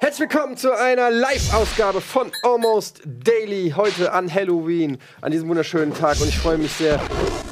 Herzlich willkommen zu einer Live-Ausgabe von Almost Daily. Heute an Halloween, an diesem wunderschönen Tag. Und ich freue mich sehr,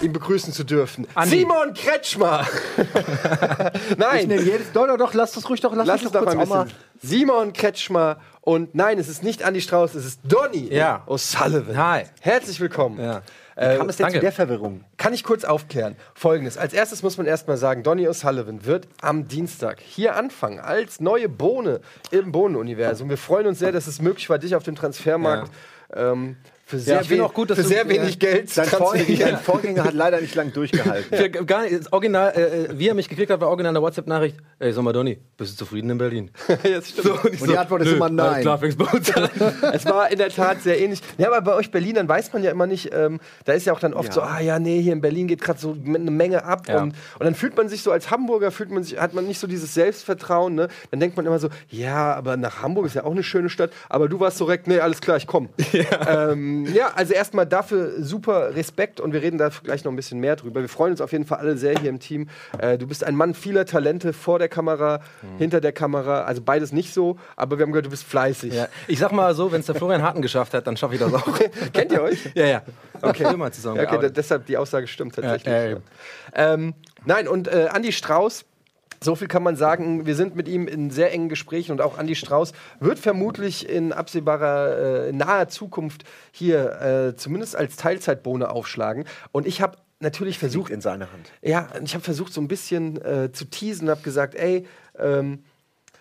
ihn begrüßen zu dürfen. Andi. Simon Kretschmer! Nein, Nee, jedes, doch, doch, doch, lass das ruhig doch, lass, lass es doch kurz mal bisschen. Simon Kretschmer. Und nein, es ist nicht Andy Strauß, es ist Donny Ja. O'Sullivan. Hi. Herzlich willkommen. Ja. Äh, kam es denn danke. zu der Verwirrung? Kann ich kurz aufklären? Folgendes. Als erstes muss man erstmal sagen, Donny O'Sullivan wird am Dienstag hier anfangen als neue Bohne im Bohnenuniversum. Wir freuen uns sehr, dass es möglich war, dich auf dem Transfermarkt ähm, für sehr, ich wen- auch gut, dass für du- sehr ja. wenig Geld zu Sein Vorgänger, sein Vorgänger hat leider nicht lang durchgehalten. Für, gar nicht, das original, äh, äh, wie er mich gekriegt hat, war original eine WhatsApp-Nachricht. Ey, sag mal, Donny, bist du zufrieden in Berlin? Ja, das stimmt. und, ich Und die Antwort ist immer nein. Klar, fängst bei uns an. Es war in der Tat sehr ähnlich. Ja, aber bei euch Berlinern weiß man ja immer nicht, ähm, da ist ja auch dann oft Ja. so, ah ja, nee, hier in Berlin geht gerade so eine Menge ab. Ja. Und, und dann fühlt man sich so als Hamburger, fühlt man sich, hat man nicht so dieses Selbstvertrauen. Ne? Dann denkt man immer so, ja, aber nach Hamburg ist ja auch eine schöne Stadt. Aber du warst so direkt, nee, alles klar, ich komme. Ja. Ähm, ja, also erstmal dafür super Respekt und wir reden da gleich noch ein bisschen mehr drüber. Wir freuen uns auf jeden Fall alle sehr hier im Team. Äh, du bist ein Mann vieler Talente vor der Kamera, Mhm. hinter der Kamera. Also beides nicht so, aber wir haben gehört, du bist fleißig. Ja. Ich sag mal so, wenn es der Florian Harten geschafft hat, dann schaffe ich das auch. Kennt ihr euch? ja, ja. Okay. Mal zusammen Ja, okay, deshalb die Aussage stimmt tatsächlich. Ja, ja. Ähm, nein, und äh, Andi Strauß, so viel kann man sagen, wir sind mit ihm in sehr engen Gesprächen und auch Andi Strauß wird vermutlich in absehbarer, äh, naher Zukunft hier äh, zumindest als Teilzeitbohne aufschlagen. Und ich habe natürlich versucht, Liegt in seiner Hand. ja, ich habe versucht, so ein bisschen äh, zu teasen, habe gesagt, ey, ähm,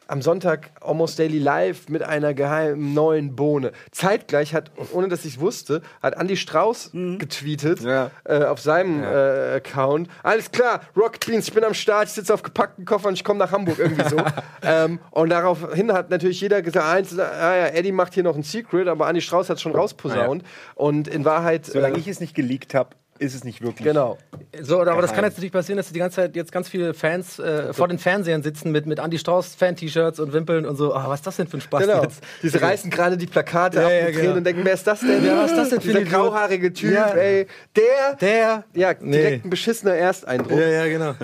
am Sonntag Almost Daily Live mit einer geheimen neuen Bohne. Zeitgleich hat, ohne dass ich es wusste, hat Andy Strauß getweetet Ja. äh, auf seinem äh, Account. Alles klar, Rocket Beans, ich bin am Start, ich sitze auf gepackten Koffern, ich komme nach Hamburg irgendwie so. ähm, und daraufhin hat natürlich jeder gesagt, eins, ah ja, Eddie macht hier noch ein Secret, aber Andy Strauß hat schon rausposaunt. Und in Wahrheit. Solange äh, ich es nicht geleakt habe, ist es nicht wirklich. Genau. So, aber das kann Geheim. jetzt natürlich passieren, dass die ganze Zeit jetzt ganz viele Fans äh, vor den Fernsehern sitzen mit, mit Andy Strauß Fan-T-Shirts und Wimpeln und so. Ah, was ist das denn für ein Spaß Genau. jetzt? Diese reißen gerade die Plakate Ja, ab ja, genau. und denken, wer ist das denn? Ja, was ist das denn für Dieser grauhaarige Typ, Ja. ey. Der, Der? ja, Nee. direkt ein beschissener Ersteindruck. Ja, ja, genau.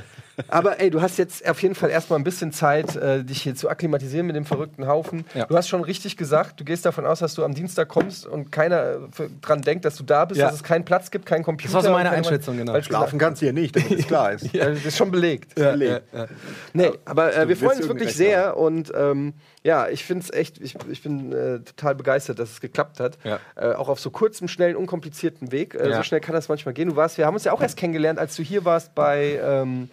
Aber ey, du hast jetzt auf jeden Fall erstmal ein bisschen Zeit, äh, dich hier zu akklimatisieren mit dem verrückten Haufen. Ja. Du hast schon richtig gesagt, du gehst davon aus, dass du am Dienstag kommst und keiner äh, dran denkt, dass du da bist, Ja. dass es keinen Platz gibt, keinen Computer. Das war so meine Einschätzung, genau. Falsch Schlafen kannst du hier nicht, damit es klar ist. gesagt. Das ist schon belegt. Ja, Belegt. ja, ja. Nee, aber äh, wir freuen uns wirklich sehr und ähm, ja, ich finde es echt, ich, ich bin äh, total begeistert, dass es geklappt hat. Ja. Äh, auch auf so kurzem, schnellen, unkomplizierten Weg. Äh, Ja. So schnell kann das manchmal gehen. Du warst, wir haben uns ja auch erst kennengelernt, als du hier warst bei ähm,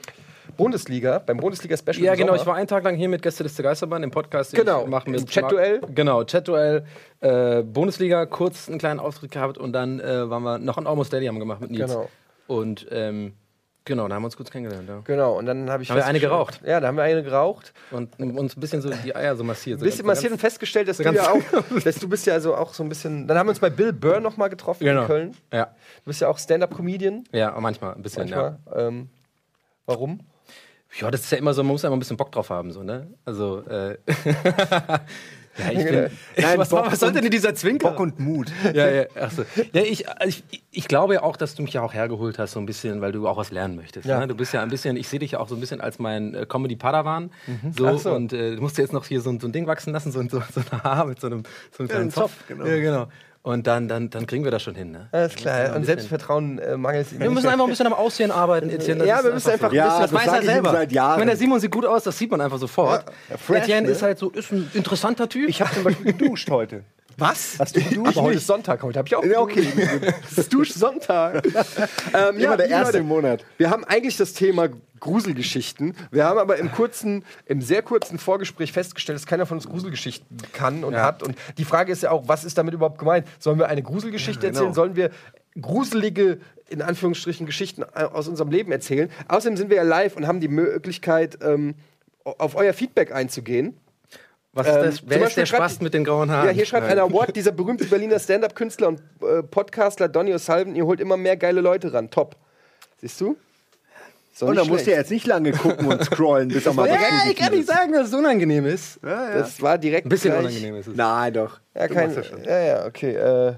Bundesliga, beim Bundesliga-Special. Ja, genau. Sommer. Ich war einen Tag lang hier mit Gästeliste Geisterbahn im Podcast. den Genau, ich mache mit Chat-Duell. Genau, Chat-Duell. Äh, Bundesliga, kurz einen kleinen Auftritt gehabt und dann äh, waren wir noch ein Almost Daily haben wir gemacht mit Nils. Genau. Und ähm, genau, da haben wir uns kurz kennengelernt. Ja. Genau, und dann habe ich. Haben wir eine geraucht? Ja, da haben wir eine geraucht. Und uns ein bisschen so die Eier so massiert. Ein bisschen massiert und festgestellt, dass du ganz- ja auch, dass du bist ja also auch so ein bisschen. Dann haben wir uns bei Bill Burr nochmal getroffen Genau. in Köln. Ja, Du bist ja auch Stand-up-Comedian. ja, manchmal ein bisschen. Manchmal. Ähm, warum? Ja. ja, das ist ja immer so, man muss ja immer ein bisschen Bock drauf haben. So, ne? Also, äh, ja, ich bin. Nein, was, was soll denn dieser Zwinker? Bock und Mut. Ja, ja, ach so. ja ich, ich, ich glaube ja auch, dass du mich ja auch hergeholt hast, so ein bisschen, weil du auch was lernen möchtest. Ja. Ne? Du bist ja ein bisschen, ich sehe dich ja auch so ein bisschen als mein äh, Comedy-Padawan. So, Ach so. Und äh, du musst dir jetzt noch hier so, ein- so ein Ding wachsen lassen, so, ein- so, so ein Haar mit so einem, so einem kleinen einen Zopf. Zopf, genau. Ja, genau. Und dann, dann, dann kriegen wir das schon hin. Ne? Alles klar. Und bisschen- Selbstvertrauen äh, mangelt es Wir müssen einfach ein bisschen am Aussehen arbeiten, Etienne. Das Ja, wir müssen einfach ein Ja, bisschen. das weiß er selber. seit Jahren. Ich meine, der Simon sieht gut aus, das sieht man einfach sofort. Ja, fresh, Etienne ne? ist halt so, ist ein interessanter Typ. Ich habe zum Beispiel geduscht heute. Was? Hast du geduscht? Aber heute ist Sonntag, heute habe ich auch. Ja, okay. Es ist Duschsonntag. ähm, Immer der erste im Monat. Wir haben eigentlich das Thema Gruselgeschichten. Wir haben aber im kurzen, im sehr kurzen Vorgespräch festgestellt, dass keiner von uns Gruselgeschichten kann und hat. Und die Frage ist ja auch, was ist damit überhaupt gemeint? Sollen wir eine Gruselgeschichte Ja, genau. erzählen? Sollen wir gruselige, in Anführungsstrichen, Geschichten aus unserem Leben erzählen? Außerdem sind wir ja live und haben die Möglichkeit, ähm, auf euer Feedback einzugehen. Was Ähm, ist das? zum Wer ist der Spast mit den grauen Haaren? Ja, hier schreibt einer, what, dieser berühmte Berliner Stand-Up-Künstler und äh, Podcastler Donny O'Sullivan, ihr holt immer mehr geile Leute ran. Top. Siehst du? Und dann musst du ja jetzt nicht lange gucken und scrollen, bis er mal Ja, ich kann nicht sagen, dass es unangenehm ist. Ja, ja. Das war direkt Ein bisschen gleich. unangenehm ist es. Nein, doch. Ja, Du kein, schon. ja, ja, okay. Äh,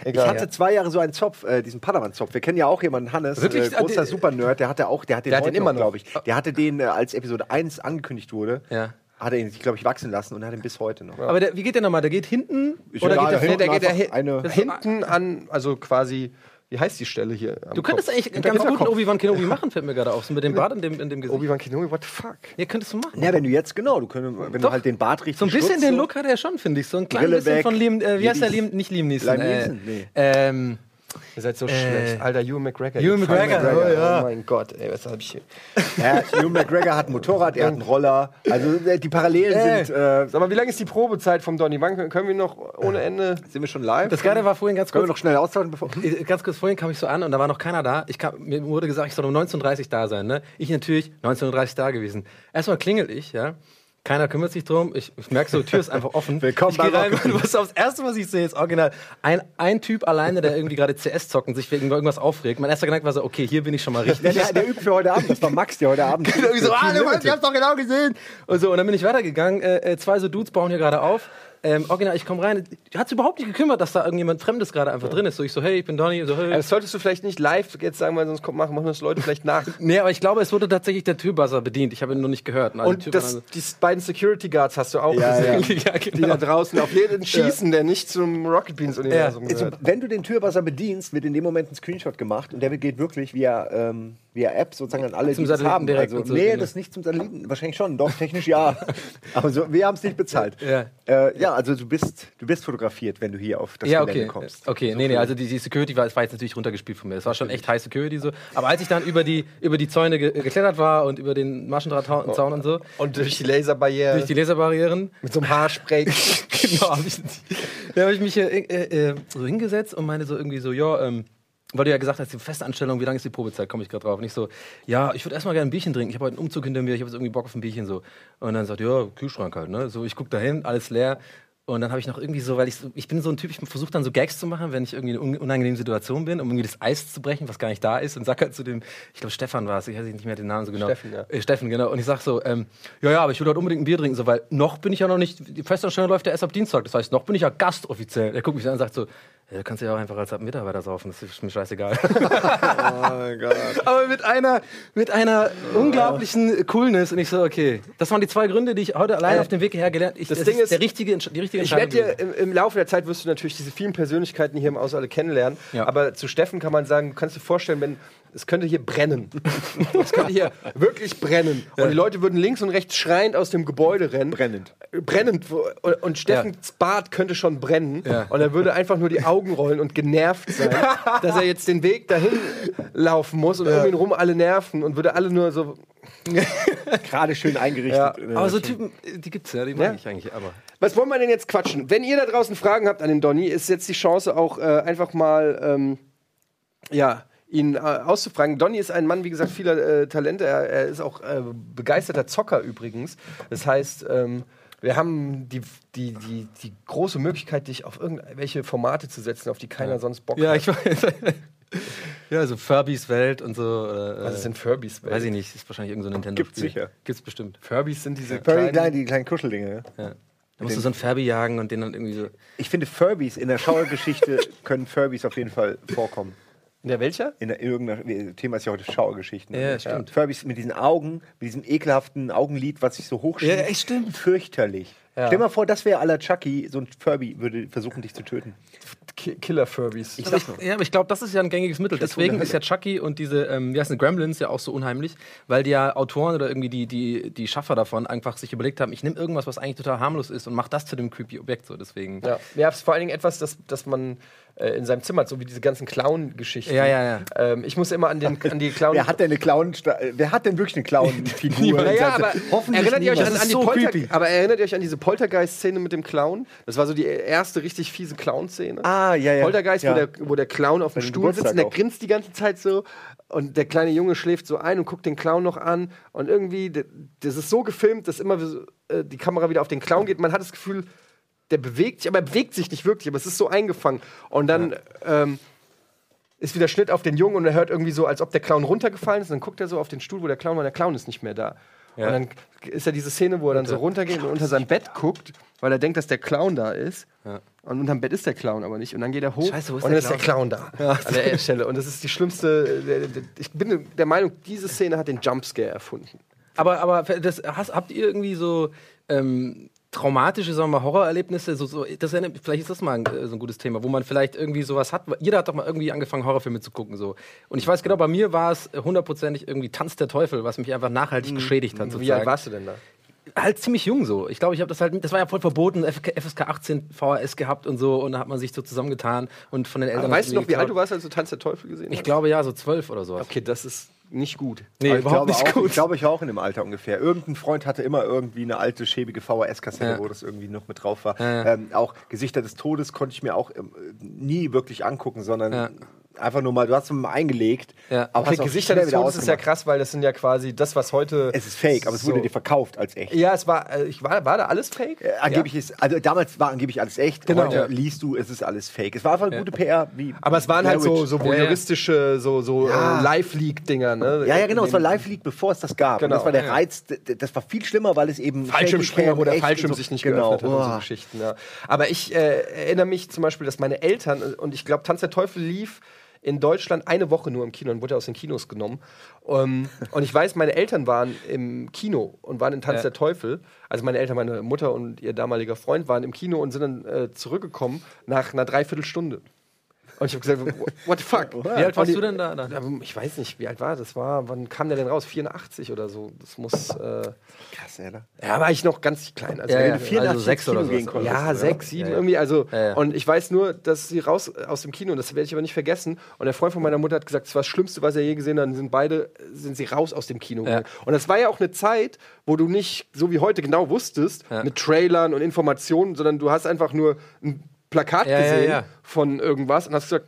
Ich egal. hatte zwei Jahre so einen Zopf, äh, diesen Padawan-Zopf. Wir kennen ja auch jemanden, Hannes, Wirklich? äh, großer die- Super-Nerd, der hatte auch, der hat den, Der hat den immer noch, glaube ich. Der hatte den, äh, als Episode 1 angekündigt wurde, Ja. hat er ihn sich, glaube ich, wachsen lassen und hat ihn bis heute noch. Aber der, wie geht der nochmal? Der geht hinten Ich- oder ja, geht der der vor? der da hin, eine- hinten an, also quasi, wie heißt die Stelle hier? am Du könntest Kopf? eigentlich Hinter- ganz gut einen Hinterkopf. Obi-Wan Kenobi machen, fällt mir gerade auf. So mit dem Bart in dem, in dem Gesicht. Obi-Wan Kenobi, what the fuck? Ja, könntest du machen. Ja, wenn du jetzt, genau, du könntest, wenn Doch. du halt den Bart richtig So ein bisschen stutzt, den. Look hat er schon, finde ich. So ein kleines bisschen weg. von Liam, äh, wie heißt der Liam- nicht Liam Neeson. Liam äh, Neeson? Nee. Ähm, Ihr seid so Äh, schlecht. Alter, Ewan McGregor. Ihr Fuck McGregor, oh ja. Oh mein Gott, ey, was hab ich hier? Ja, Hugh McGregor hat ein Motorrad, er hat einen Roller. Also äh, die Parallelen Ey. sind. Äh, Sag mal, wie lange ist die Probezeit vom Donny? Wann können- können wir noch ohne Ende. sind wir schon live? das Geile war vorhin ganz Können wir kurz. noch schnell austauschen, bevor. Äh, Ganz kurz, vorhin kam ich so an und da war noch keiner da. Ich kam, mir wurde gesagt, ich soll um 19.30 Uhr da sein. Ne? Ich natürlich 19.30 Uhr da gewesen. Erstmal klingel ich, ja. Keiner kümmert sich drum. Ich, ich merke so, die Tür ist einfach offen. Willkommen ich bei rein was aufs Erste, was ich sehe, ist original. Ein, ein Typ alleine, der irgendwie gerade CS zockt und sich wegen irgendwas aufregt. Mein erster Gedanke war so, okay, hier bin ich schon mal Der, richtig. der, der übt für heute Abend. Das war Max, der heute Abend. irgendwie so, ah, Limited. ich hab's doch genau gesehen. Und so, und dann bin ich weitergegangen. Äh, äh, zwei so Dudes bauen hier gerade auf. Ähm, original, ich komme rein. Hat überhaupt nicht gekümmert, dass da irgendjemand Fremdes gerade einfach drin ist. So, ich so, hey, ich bin Donny. So, hey. Das solltest du vielleicht nicht live jetzt sagen, weil sonst kommt, machen, machen das Leute vielleicht nach. Nee, aber ich glaube, es wurde tatsächlich der Türbuzzer bedient. Ich habe ihn nur nicht gehört. Also die Und das, war die beiden Security Guards hast du auch Ja, gesehen. ja. Ja, Die genau. da draußen auf jeden schießen, der nicht zum Rocket Beans Universum Also, gehört. wenn du den Türwasser bedienst, wird in dem Moment ein Screenshot gemacht und der geht wirklich via, ähm, via App sozusagen an alle, Zum die Satelliten haben. direkt Also, so, nee, ja. das ist nicht zum Satelliten. Wahrscheinlich schon. Doch, technisch ja. Aber so, wir haben es nicht bezahlt. Ja. Äh, ja, also du bist, du bist fotografiert, wenn du hier auf das Ja, Gelände okay. kommst. Okay, nee, nee, also die, die Security war, war jetzt natürlich runtergespielt von mir. Das war schon echt High Security so. Aber als ich dann über die, über die Zäune ge geklettert war und über den Maschendrahtzaun und so, Und durch die Laserbarriere. durch die Laserbarrieren, mit so einem Haarspray. genau, habe ich, da habe ich mich hier äh, äh, so hingesetzt und meine so irgendwie so, ja, ähm, weil du ja gesagt hast, die Festanstellung, wie lange ist die Probezeit, komme ich gerade drauf. Und ich so, ja, ich würde erstmal gerne ein Bierchen trinken. Ich habe heute einen Umzug hinter mir, ich habe jetzt irgendwie Bock auf ein Bierchen so. Und dann sagt, ja, Kühlschrank halt, ne? So, ich gucke da hin, alles leer. Und dann habe ich noch irgendwie so, weil ich so, ich bin so ein Typ, ich versuche dann so Gags zu machen, wenn ich irgendwie in einer un- unangenehmen Situation bin, um irgendwie das Eis zu brechen, was gar nicht da ist. Und sag halt zu dem, ich glaube Stefan war es, ich weiß nicht mehr den Namen so genau. Steffen, ja. Äh, Steffen, genau. Und ich sag so, ähm, ja, ja, aber ich will heute unbedingt ein Bier trinken, so, weil noch bin ich ja noch nicht, die Festanstellung läuft ja erst ab Dienstag, das heißt, noch bin ich ja Gast offiziell. Er guckt mich an und sagt so, ja, du kannst ja auch einfach als Mitarbeiter saufen, das ist mir scheißegal. Oh mein Gott. aber mit einer, mit einer unglaublichen Coolness und ich so, okay, das waren die zwei Gründe, die ich heute allein Äh, auf dem Weg hierher gelernt habe. das Ding ist, der richtige, die richtige Ich Entscheidung. werde dir im, im Laufe der Zeit wirst du natürlich diese vielen Persönlichkeiten hier im Haus alle kennenlernen. Ja. Aber zu Steffen kann man sagen, du kannst dir vorstellen, wenn es könnte hier brennen. es könnte hier wirklich brennen. Und die Leute würden links und rechts schreiend aus dem Gebäude rennen. Brennend. Brennend. Und, und Steffens Bart könnte schon brennen. Ja. Und er würde einfach nur die Augen rollen und genervt sein, dass er jetzt den Weg dahin laufen muss und um ihn rum alle nerven und würde alle nur so. Gerade schön eingerichtet. Ja. Äh, aber so. Typen, äh, die gibt's ja, die mag Ja. ich eigentlich, aber. Was wollen wir denn jetzt quatschen? Wenn ihr da draußen Fragen habt an den Donny, ist jetzt die Chance auch äh, einfach mal, ähm, ja, ihn äh, auszufragen. Donny ist ein Mann, wie gesagt, vieler äh, Talente. Er, er ist auch äh, begeisterter Zocker übrigens. Das heißt, ähm, wir haben die, die, die, die große Möglichkeit, dich auf irgendwelche Formate zu setzen, auf die keiner sonst Bock Ja, hat. ich weiß. ja, so Furbies Welt und so. Oder, Was äh, ist denn Furbies? Weiß ich nicht, ist wahrscheinlich irgendein so Nintendo. Gibt's sicher. Gibt's bestimmt. Furbies sind diese Furby, kleinen... klein, die kleinen Kuscheldinge. Ja. Ja. Da musst du so einen Furby jagen und den dann irgendwie so. Ich finde, Furbies in der Schauergeschichte können Furbies auf jeden Fall vorkommen. In der welcher? In der, irgendeiner, Thema ist ja heute Schauergeschichten. Ja, stimmt. Furbies mit diesen Augen, mit diesem ekelhaften Augenlid, was sich so hochschiebt. Ja, echt stimmt. Fürchterlich. Ja. Stell dir mal vor, das wäre aller Chucky, so ein Furby würde versuchen, dich zu töten. Ki Killer Furbies. Ich ich, ja, aber ich glaube, das ist ja ein gängiges Mittel. Deswegen ist ja Chucky und diese, ähm, wie heißt denn, Gremlins ja auch so unheimlich, weil die ja Autoren oder irgendwie die, die, die Schaffer davon einfach sich überlegt haben, ich nehme irgendwas, was eigentlich total harmlos ist und mach das zu dem creepy Objekt so. Deswegen. Ja, ja vor allen Dingen etwas, das, das man äh, in seinem Zimmer so wie diese ganzen Clown-Geschichten. Ja, ja, ja. Ähm, ich muss immer an, den, an die Clown. Wer hat denn eine Clown, wer hat denn wirklich eine Clown-Figur? Naja, aber Hoffentlich erinnert ihr euch an, niemand. an die so Polter creepy. aber erinnert ihr euch an diese Poltergeist-Szene mit dem Clown? Das war so die erste richtig fiese Clown-Szene. Ah, ja, ja. Poltergeist, ja. wo, der, wo der Clown auf dem Stuhl sitzt und der auch. grinst die ganze Zeit so und der kleine Junge schläft so ein und guckt den Clown noch an und irgendwie, das ist so gefilmt, dass immer äh, die Kamera wieder auf den Clown geht. Man hat das Gefühl, der bewegt sich, aber er bewegt sich nicht wirklich, aber es ist so eingefangen. Und dann ähm, ist wieder Schnitt auf den Jungen und er hört irgendwie so, als ob der Clown runtergefallen ist. Und dann guckt er so auf den Stuhl, wo der Clown war, der Clown ist nicht mehr da. Ja. Und dann ist ja diese Szene, wo er dann so runtergeht und unter sein Bett guckt, weil er denkt, dass der Clown da ist. Ja. Und unterm Bett ist der Clown aber nicht. Und dann geht er hoch Scheiße, wo ist und der dann ist der Clown da. An der Stelle. Und das ist die schlimmste. Ich bin der Meinung, diese Szene hat den Jumpscare erfunden. Aber, aber das, hast, habt ihr irgendwie so ähm, traumatische, sagen wir mal, Horrorerlebnisse? So, so, das erinnert, vielleicht ist das mal ein, äh, so ein gutes Thema, wo man vielleicht irgendwie sowas hat. Jeder hat doch mal irgendwie angefangen, Horrorfilme zu gucken. So. Und ich weiß genau, bei mir war es hundertprozentig irgendwie Tanz der Teufel, was mich einfach nachhaltig geschädigt hat. Wie alt sozusagen. warst du denn da? halt ziemlich jung so. Ich glaube, ich habe das halt, das war ja voll verboten, FSK 18 VHS gehabt und so und da hat man sich so zusammengetan und von den Eltern. weißt du noch, wie alt du warst, als du Tanz der Teufel gesehen hast? Ich glaube ja, so zwölf oder sowas. Okay, das ist nicht gut. Nee, Aber ich überhaupt glaube nicht auch, gut. Ich glaube, ich war auch in dem Alter ungefähr. Irgendein Freund hatte immer irgendwie eine alte, schäbige VHS-Kassette, Ja. wo das irgendwie noch mit drauf war. Ja. Ähm, auch Gesichter des Todes konnte ich mir auch ähm, nie wirklich angucken, sondern. Einfach nur mal, du hast es mal eingelegt. Ja. aber auch Gesichter des Todes ist ja krass, weil das sind ja quasi das, was heute. Es ist fake, aber es so- wurde dir verkauft als echt. Ja, es war, äh, ich war, war da alles fake? Äh, angeblich ist, also damals war angeblich alles echt. Genau. Heute Ja. liest du, es ist alles fake. Es war einfach eine gute PR. Wie Aber es waren halt Blair so, Witch. so Ja, ja. voyeuristische, so, so Ja. äh, Live-Leak-Dinger, ne? Ja, ja, genau. Es war dem- Live League, bevor es das gab. Genau, und das war der ja. Reiz. Das war viel schlimmer, weil es eben Fallschirmspringer, wo der Fallschirm so- sich nicht genau. geöffnet hat und so. Geschichten. Ja. Aber ich äh, erinnere mich zum Beispiel, dass meine Eltern, und ich glaube, Tanz der Teufel lief in Deutschland eine Woche nur im Kino und wurde aus den Kinos genommen. Ähm, und ich weiß, meine Eltern waren im Kino und waren in Tanz Ja. der Teufel. Also meine Eltern, meine Mutter und ihr damaliger Freund waren im Kino und sind dann äh, zurückgekommen nach einer Dreiviertelstunde. Und ich habe gesagt, what the fuck? Wie alt warst du denn da? da? Ja, Ich weiß nicht, wie alt war das? War, wann kam der denn raus? 84 oder so. Das muss. Äh, Krass, Alter. ja, war ich noch ganz klein. Also Ja, wenn ja. du 84 also sechs ins Kino oder so. gehen konntest, ja, oder? sechs, sieben Ja, ja. irgendwie. Also, Ja, ja. und ich weiß nur, dass sie raus aus dem Kino, das werde ich aber nicht vergessen. Und der Freund von meiner Mutter hat gesagt, das war das Schlimmste, was er je gesehen hat. Dann sind beide, sind sie raus aus dem Kino. Ja. gegangen. Und das war ja auch eine Zeit, wo du nicht so wie heute genau wusstest, Ja. mit Trailern und Informationen, sondern du hast einfach nur ein Plakat Ja, gesehen ja. von irgendwas und hast gesagt,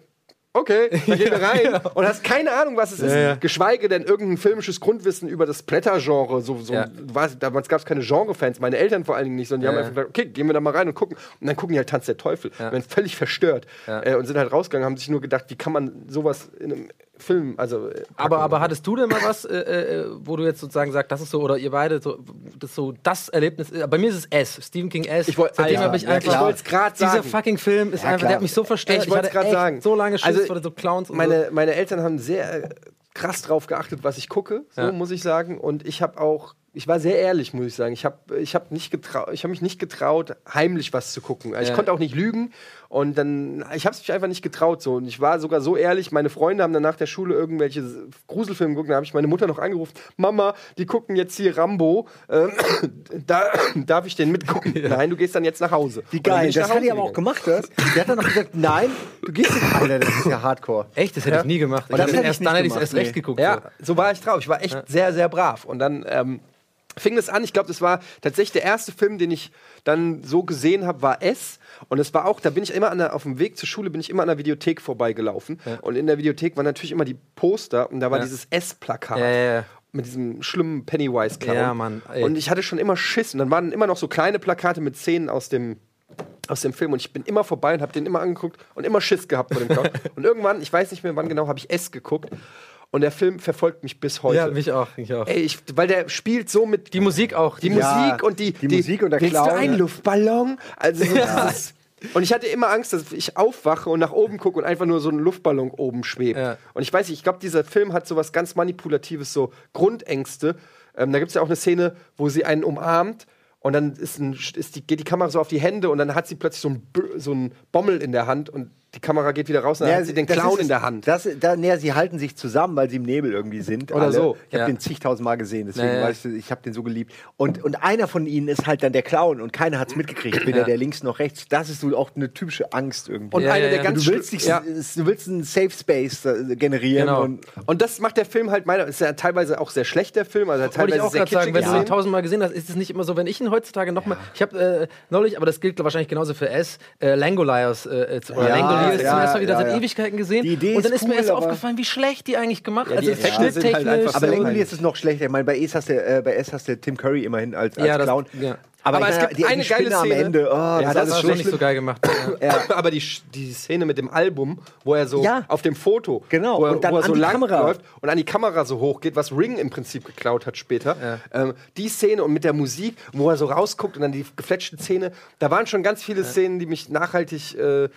Okay, dann gehen wir rein und hast keine Ahnung, was es ist. Geschweige denn irgendein filmisches Grundwissen über das Blättergenre. So, so, weißt, damals gab es keine Genre-Fans, meine Eltern vor allen Dingen nicht, sondern die haben einfach gesagt, okay, gehen wir da mal rein und gucken. Und dann gucken die halt Tanz der Teufel. Ja. Werden völlig verstört. Äh, und sind halt rausgegangen, haben sich nur gedacht, wie kann man sowas in einem Film, also. äh, Aber, aber hattest du denn mal was, äh, äh, wo du jetzt sozusagen sagst, das ist so, oder ihr beide, so, das so das Erlebnis, äh, bei mir ist es S, Stephen King S. Ich wollt- Seitdem Alter, habe ich ja, einfach, ich wollt's grad dieser sagen. fucking Film ist Ja, einfach, klar. der hat mich so verstört. Ich hatte grad echt sagen. so lange Schiss Also, vor so Clowns und meine, meine Eltern haben sehr äh, krass drauf geachtet, was ich gucke, so Ja. muss ich sagen. Und ich habe auch, ich war sehr ehrlich, muss ich sagen. Ich habe ich hab nicht getraut, ich habe mich nicht getraut, heimlich was zu gucken. Also Ja. Ich konnte auch nicht lügen und dann, ich habe es mich einfach nicht getraut so. Und ich war sogar so ehrlich. Meine Freunde haben dann nach der Schule irgendwelche Gruselfilme geguckt. Da habe ich meine Mutter noch angerufen: Mama, die gucken jetzt hier Rambo. Ähm, da darf ich den mitgucken? Nein, du gehst dann jetzt nach Hause. Wie geil, ich das hat die aber auch gemacht, das. Die hat dann noch gesagt, nein, du gehst nicht. Alter, das ist ja hardcore. Echt, das hätte Ja. ich nie gemacht. Und das Ich hätte ich erst nicht dann hätte ich es gemacht, erst nee. recht geguckt. Ja, so war ich drauf. Ich war echt sehr, sehr brav. Und dann ähm, fing es an. Ich glaube, das war tatsächlich der erste Film, den ich dann so gesehen habe, war S. Und es war auch, da bin ich immer der, auf dem Weg zur Schule, bin ich immer an der Videothek vorbeigelaufen. Und in der Videothek waren natürlich immer die Poster und da war Ja. dieses S-Plakat. Ja, ja, ja. Mit diesem schlimmen Pennywise-Clown. Ja, Mann, ey. Und ich hatte schon immer Schiss. Und dann waren immer noch so kleine Plakate mit Szenen aus dem, aus dem Film und ich bin immer vorbei und habe den immer angeguckt und immer Schiss gehabt vor dem Clown. und irgendwann, ich weiß nicht mehr wann genau, habe ich S geguckt und der Film verfolgt mich bis heute. Ja, mich auch, mich auch. Ey, ich, weil der spielt so mit Die Musik auch. die Ja, Musik und die, die Musik und der willst Clown, du einen ja. Luftballon? Also so dieses, und ich hatte immer Angst, dass ich aufwache und nach oben gucke und einfach nur so ein Luftballon oben schwebt. Ja. Und ich weiß nicht, ich glaube, dieser Film hat so was ganz Manipulatives, so Grundängste. Ähm, da gibt es ja auch eine Szene, wo sie einen umarmt und dann ist ein, ist die, geht die Kamera so auf die Hände und dann hat sie plötzlich so ein, so ein Bommel in der Hand und die Kamera geht wieder raus und dann Ja, hat sie den Clown ist in der Hand. Das, da, nee, sie halten sich zusammen, weil sie im Nebel irgendwie sind. Oder so, Ich habe ja. den zigtausendmal gesehen, deswegen Ja, ja. weißt du, ich habe den so geliebt. Und, und einer von ihnen ist halt dann der Clown und keiner hat es mitgekriegt, weder Ja. der links noch rechts. Das ist so auch eine typische Angst irgendwie. Und Ja, eine ja, der ja. ganz du willst, dich, ja. du willst einen Safe Space äh, generieren. Genau. Und, Und das macht der Film halt meiner. Ist ja teilweise auch sehr schlecht, der Film. Also Wollte ich teilweise auch sehr gerade sagen, wenn du ihn tausendmal gesehen hast, ist es nicht immer so, wenn ich ihn heutzutage nochmal. Ich habe äh, neulich, aber das gilt wahrscheinlich genauso für S, äh, Langoliers äh, äh, oder Ja, Langoliers jetzt ja, zum ersten Mal wieder ja, seit ja. Ewigkeiten gesehen. Die Idee und dann ist ist mir cool, erst aber- aufgefallen, wie schlecht die eigentlich gemacht Ja, die also sind halt einfach Aber so- irgendwie ist es noch schlechter. Ich meine, bei Ace hast du, äh, bei S hast du Tim Curry immerhin als, als Ja, das- Clown. ja. Aber, Aber es gibt die, eine die geile Spinne am Szene. Ende. Oh, Ja, das, das ist Das so nicht so geil gemacht. Ja. Aber die, die Szene mit dem Album, wo er so Ja. auf dem Foto, Genau, wo er, und dann wo er so an die lang Kamera. läuft und an die Kamera so hoch geht, was Ring im Prinzip geklaut hat später. Ähm, die Szene und mit der Musik, wo er so rausguckt und dann die gefletschte Szene, da waren schon ganz viele Szenen, die mich nachhaltig. Äh,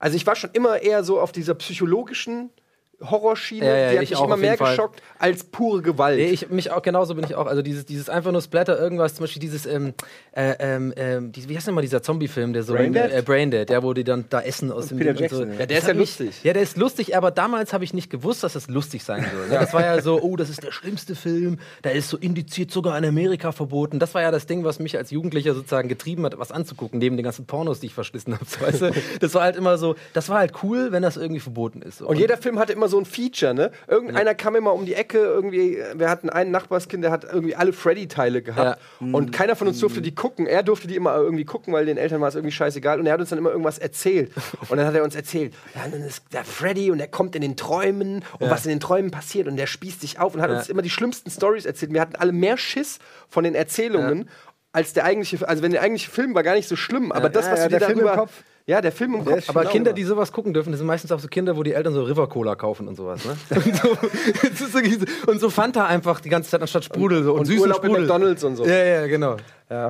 also ich war schon immer eher so auf dieser psychologischen Horrorschiene, Ja, ja, die hat ich mich auch immer mehr Fall. geschockt als pure Gewalt. Nee, ich, mich auch, genauso bin ich auch. Also dieses, dieses einfach nur Splatter, irgendwas, zum Beispiel dieses, ähm, äh, ähm, ähm, die, wie heißt denn mal dieser Zombie-Film, der so Braindead? Äh, Braindead, der wo die dann da essen aus dem Peter und so. Ja. Der Das ist ja hat mich- lustig. Ja, der ist lustig, aber damals habe ich nicht gewusst, dass das lustig sein soll. ne? Das war ja so, oh, das ist der schlimmste Film, der ist so indiziert, sogar in Amerika verboten. Das war ja das Ding, was mich als Jugendlicher sozusagen getrieben hat, was anzugucken, neben den ganzen Pornos, die ich verschlissen habe. So, weißt du? Das war halt immer so, das war halt cool, wenn das irgendwie verboten ist. So. Und jeder Film hatte immer so ein Feature, ne? Irgendeiner kam immer um die Ecke, irgendwie, wir hatten einen Nachbarskind, der hat irgendwie alle Freddy-Teile gehabt. Und keiner von uns durfte die gucken. Er durfte die immer irgendwie gucken, weil den Eltern war es irgendwie scheißegal. Und er hat uns dann immer irgendwas erzählt. Und dann hat er uns erzählt, ja, dann ist der Freddy und der kommt in den Träumen und was in den Träumen passiert und der spießt sich auf und hat Ja. uns immer die schlimmsten Stories erzählt. Wir hatten alle mehr Schiss von den Erzählungen. Als der eigentliche, also wenn der eigentliche Film war gar nicht so schlimm, aber das, Ja, was ja, im darüber, Kopf. Ja, der Film im Kopf, Aber. Kinder, die sowas gucken dürfen, das sind meistens auch so Kinder, wo die Eltern so River Cola kaufen und sowas. Ne? Und, so, und so Fanta einfach die ganze Zeit anstatt Sprudel so und, und süßen Urlaub Sprudel. McDonalds und so. Ja, ja, genau.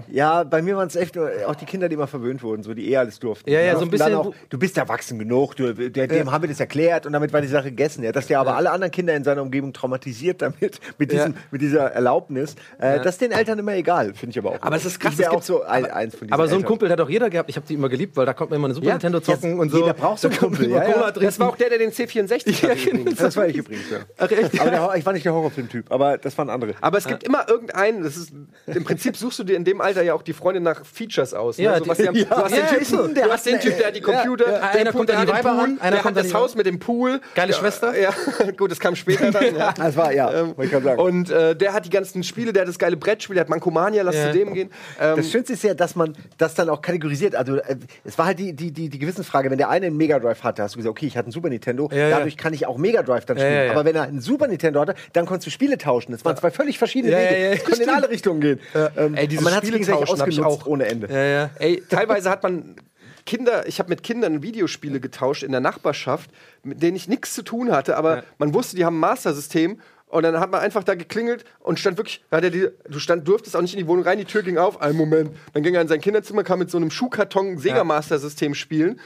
Ja, bei mir waren es echt nur, auch die Kinder, die immer verwöhnt wurden, so die eh alles durften. Ja, ja, so ein bisschen- Auch, du bist erwachsen genug, du, der, dem haben wir das erklärt und damit war die Sache gegessen. Ja, dass der aber alle anderen Kinder in seiner Umgebung traumatisiert damit, mit, diesem, Ja. mit dieser Erlaubnis, äh, das ist den Eltern immer egal, finde ich aber auch. Aber es ist krass, Ich es auch so ein, eins von diesen Aber so ein Eltern. Kumpel hat auch jeder gehabt. Ich habe die immer geliebt, weil da konnte man immer eine Super Ja, Nintendo zocken und so. jeder braucht so einen Kumpel, ja, ja. Das war auch der, der den C64 hatte. übrigens. Das war ich übrigens, ja. Ach, echt? Aber der, ich war nicht der Horrorfilm-Typ, aber das waren andere. Aber es gibt immer irgendeinen, das ist, im Prinzip suchst du dir in dem Alter ja auch die Freunde nach Features aus. Ne? Ja, so, was die haben, ja, du hast ja, den so. Typen, Der du hat hast den eine- Typ, der hat die Computer, ja. der Einer Pool, kommt an die Weiber an, einer der kommt hat das Haus mit dem Pool. Geile ja, Schwester. Ja, gut, das kam später dann. Ja. Das war, ja, wollte ich sagen. Und äh, der hat die ganzen Spiele, der hat das geile Brettspiel, der hat Mankomania, lass Ja. zu dem gehen. Ähm, Das Schönste ist ja, dass man das dann auch kategorisiert. Also, äh, es war halt die, die, die, die Gewissensfrage, wenn der eine einen Mega Drive hatte, hast du gesagt, okay, ich hatte einen Super Nintendo, Ja, ja. dadurch kann ich auch Mega Drive dann Ja, spielen. ja, ja. Aber wenn er einen Super Nintendo hatte, dann konntest du Spiele tauschen. Das waren zwei völlig verschiedene Ja, Wege. ja, ja, das konnte in alle Richtungen gehen. Ähm, Ey, dieses hat sich Spiele gegenseitig ausgenutzt auch. ohne Ende. Ja, ja. Ey, teilweise hat man Kinder, ich habe mit Kindern Videospiele getauscht in der Nachbarschaft, mit denen ich nichts zu tun hatte, aber Ja. man wusste, die haben ein Master-System. Und dann hat man einfach da geklingelt und stand wirklich, hat er die, du stand, durftest auch nicht in die Wohnung rein, die Tür ging auf, einen Moment. Dann ging er in sein Kinderzimmer, kam mit so einem Schuhkarton Sega Master System spielen.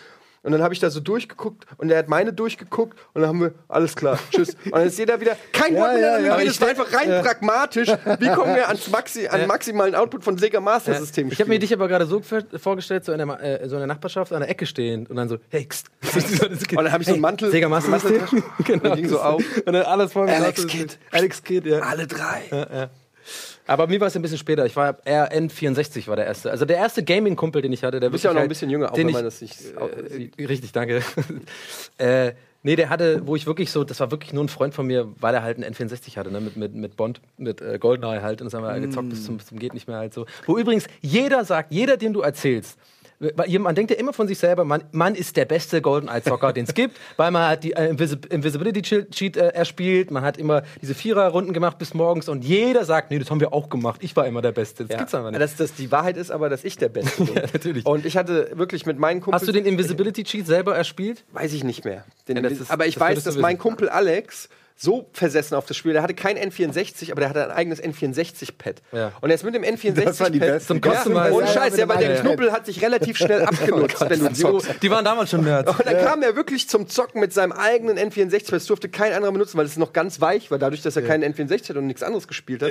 Und dann habe ich da so durchgeguckt und er hat meine durchgeguckt und dann haben wir, alles klar, tschüss. Und dann ist jeder wieder, kein Ja, Wort ja, miteinander ja. es war einfach rein pragmatisch. Wie kommen wir ans Maxi, an maximalen Output von Sega Master System Ich habe mir dich aber gerade so vor- vorgestellt, so in, der, äh, so in der Nachbarschaft an der Ecke stehen und dann so, hey, kst. Und dann habe ich so einen Mantel. Sega Master System. genau. Und ging so auf. Und dann alles voll mit Alex. System. Alex Kid, ja. Alle drei. Aber mir war es ein bisschen später. Ich war eher N64 war der erste. Also der erste Gaming-Kumpel, den ich hatte, der Du bist ja auch noch ein wirklich bisschen jünger, auch den wenn ich- man das nicht äh, sieht. Richtig, danke. äh, nee, der hatte, wo ich wirklich so, das war wirklich nur ein Freund von mir, weil er halt einen N64 hatte, ne? mit, mit, mit Bond, mit äh, Goldeneye halt. Und das haben wir gezockt bis zum, bis zum geht nicht mehr halt so. Wo übrigens jeder sagt, jeder, dem du erzählst, Man denkt ja immer von sich selber, man, man ist der beste Goldeneye-Zocker, den es gibt, weil man hat die äh, Invis- Invisibility-Cheat äh, erspielt, man hat immer diese Vierer-Runden gemacht bis morgens und jeder sagt, nee, das haben wir auch gemacht, ich war immer der Beste. Das Ja. gibt's einfach nicht. Dass das die Wahrheit ist, aber dass ich der Beste bin. Ja, natürlich. Und ich hatte wirklich mit meinen Kumpels. Hast du den Invisibility-Cheat selber erspielt? Weiß ich nicht mehr. Den, Ja, ist- aber ich das weiß, dass mein. Kumpel Alex so versessen auf das Spiel, der hatte kein N64, aber der hatte ein eigenes N64-Pad. Ja. Und er ist mit dem N64-Pad. Das waren die besten. Ja, Ja, Scheiß, ja, weil der Knubbel hat sich relativ schnell abgenutzt, wenn du Die, zockst. die waren damals schon Nerds. Und dann kam er wirklich zum Zocken mit seinem eigenen N64, weil es durfte kein anderer benutzen, weil es noch ganz weich war, dadurch, dass er keinen N64 hat und nichts anderes gespielt hat.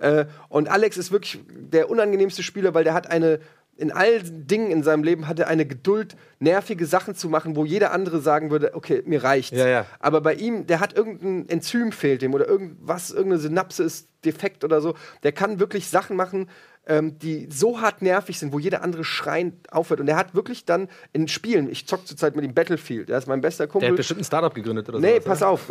Äh, und Alex ist wirklich der unangenehmste Spieler, weil der hat eine, in allen Dingen in seinem Leben hat er eine Geduld, nervige Sachen zu machen, wo jeder andere sagen würde, okay, mir reicht's. Ja, ja. Aber bei ihm, der hat irgendein Enzym fehlt dem oder irgendwas, irgendeine Synapse ist defekt oder so. Der kann wirklich Sachen machen, ähm, die so hart nervig sind, wo jeder andere schreiend aufhört. Und er hat wirklich dann in Spielen, ich zock zurzeit mit ihm Battlefield, der ist mein bester Der Kumpel. hat bestimmt ein Startup gegründet oder so. nee, pass auf.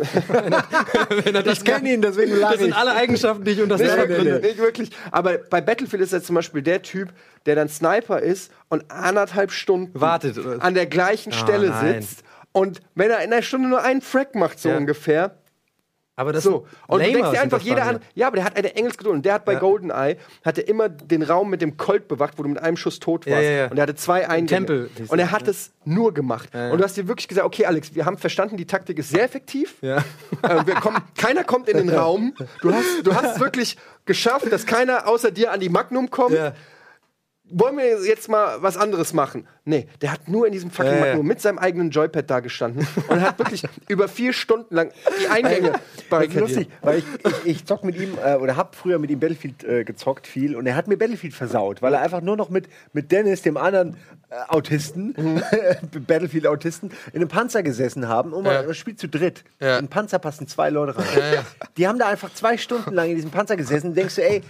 Ich kenne ihn, deswegen lache Das sind ich. alle Eigenschaften, die ich unter nicht, Startup wirklich, gründe. nicht wirklich. Aber bei Battlefield ist er zum Beispiel der Typ, der dann Sniper ist und anderthalb Stunden Wartet, an der gleichen Ah, Stelle nein. sitzt Und wenn er in einer Stunde nur einen Frack macht, so Ja. ungefähr, Aber das so. Und du denkst dir einfach, jeder an, ja, aber der hat eine Engelsgeduld. Und der hat bei GoldenEye, hat er immer den Raum mit dem Colt bewacht, wo du mit einem Schuss tot Ja, warst. ja, ja. Und er hatte zwei Eingänge. Tempel Und er hat es nur gemacht. ja. Und du hast dir wirklich gesagt, okay, Alex, wir haben verstanden, die Taktik ist sehr effektiv. Ja. Äh, wir kommen, keiner kommt in den Raum. Du hast, du hast wirklich geschafft, dass keiner außer dir an die Magnum kommt. Ja. Wollen wir jetzt mal was anderes machen? Nee, der hat nur in diesem fucking Ja, ja. Magnum mit seinem eigenen Joypad da gestanden und hat wirklich über vier Stunden lang die Eingänge barrikadiert. lustig, weil ich, ich, ich zock mit ihm äh, oder hab früher mit ihm Battlefield äh, gezockt viel und er hat mir Battlefield versaut, weil er einfach nur noch mit, mit Dennis, dem anderen äh, Autisten, Battlefield-Autisten, in einem Panzer gesessen haben und Ja. man spielt zu dritt. Ja. In den Panzer passen zwei Leute rein. Die haben da einfach zwei Stunden lang in diesem Panzer gesessen und denkst du, ey,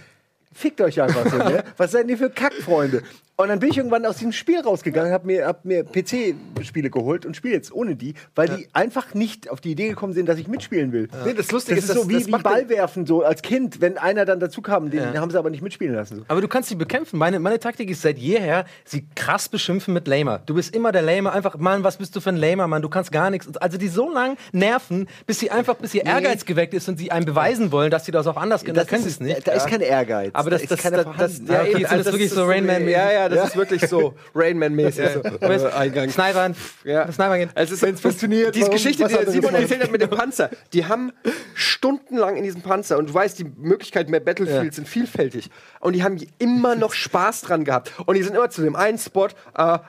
fickt euch einfach so, ne? Was seid ihr für Kackfreunde? Und dann bin ich irgendwann aus diesem Spiel rausgegangen, hab mir, hab mir PC-Spiele geholt und spiele jetzt ohne die, weil die einfach nicht auf die Idee gekommen sind, dass ich mitspielen will. Nee, das Lustige Das ist, ist das- so wie, das wie macht Ball werfen, so als Kind, wenn einer dann dazu kam, den Ja. haben sie aber nicht mitspielen lassen. So. Aber du kannst sie bekämpfen. Meine, meine Taktik ist seit jeher, sie krass beschimpfen mit Lamer. Du bist immer der Lamer. Einfach, Mann, was bist du für ein Lamer, Mann? Du kannst gar nichts. Also die so lang nerven, bis sie einfach, bis ihr Ehrgeiz geweckt ist und sie einem beweisen wollen, dass sie das auch anders können. Das können sie es nicht. Da ist kein Ehrgeiz. Aber das- da ist das- das- das- ja, okay, ist das wirklich so Rain Man-mäßig. Ja, ja, das ist wirklich so Rainman-mäßig. so, Weißt, äh, Eingang. Snipern. Ja. Snipern gehen. Es ist, funktioniert, Diese Geschichte, die Simon erzählt hat mit dem Panzer, die haben stundenlang in diesem Panzer und du weißt, die Möglichkeiten mehr Battlefields sind vielfältig. Und die haben immer noch Spaß dran gehabt. Und die sind immer zu dem einen Spot, äh,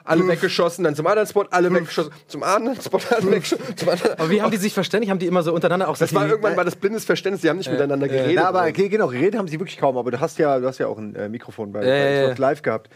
alle weggeschossen, dann zum anderen Spot, alle weggeschossen, zum anderen Spot, alle weggeschossen, zum anderen. Aber wie haben die sich verständigt? Haben die immer so untereinander auch so Das war irgendwann war das blindes Verständnis, die haben nicht miteinander geredet. Ja, aber okay, genau, geredet haben sie wirklich kaum, aber du hast ja, du hast ja auch ein äh, Mikrofon bei, Ja, bei ja, Live gehabt.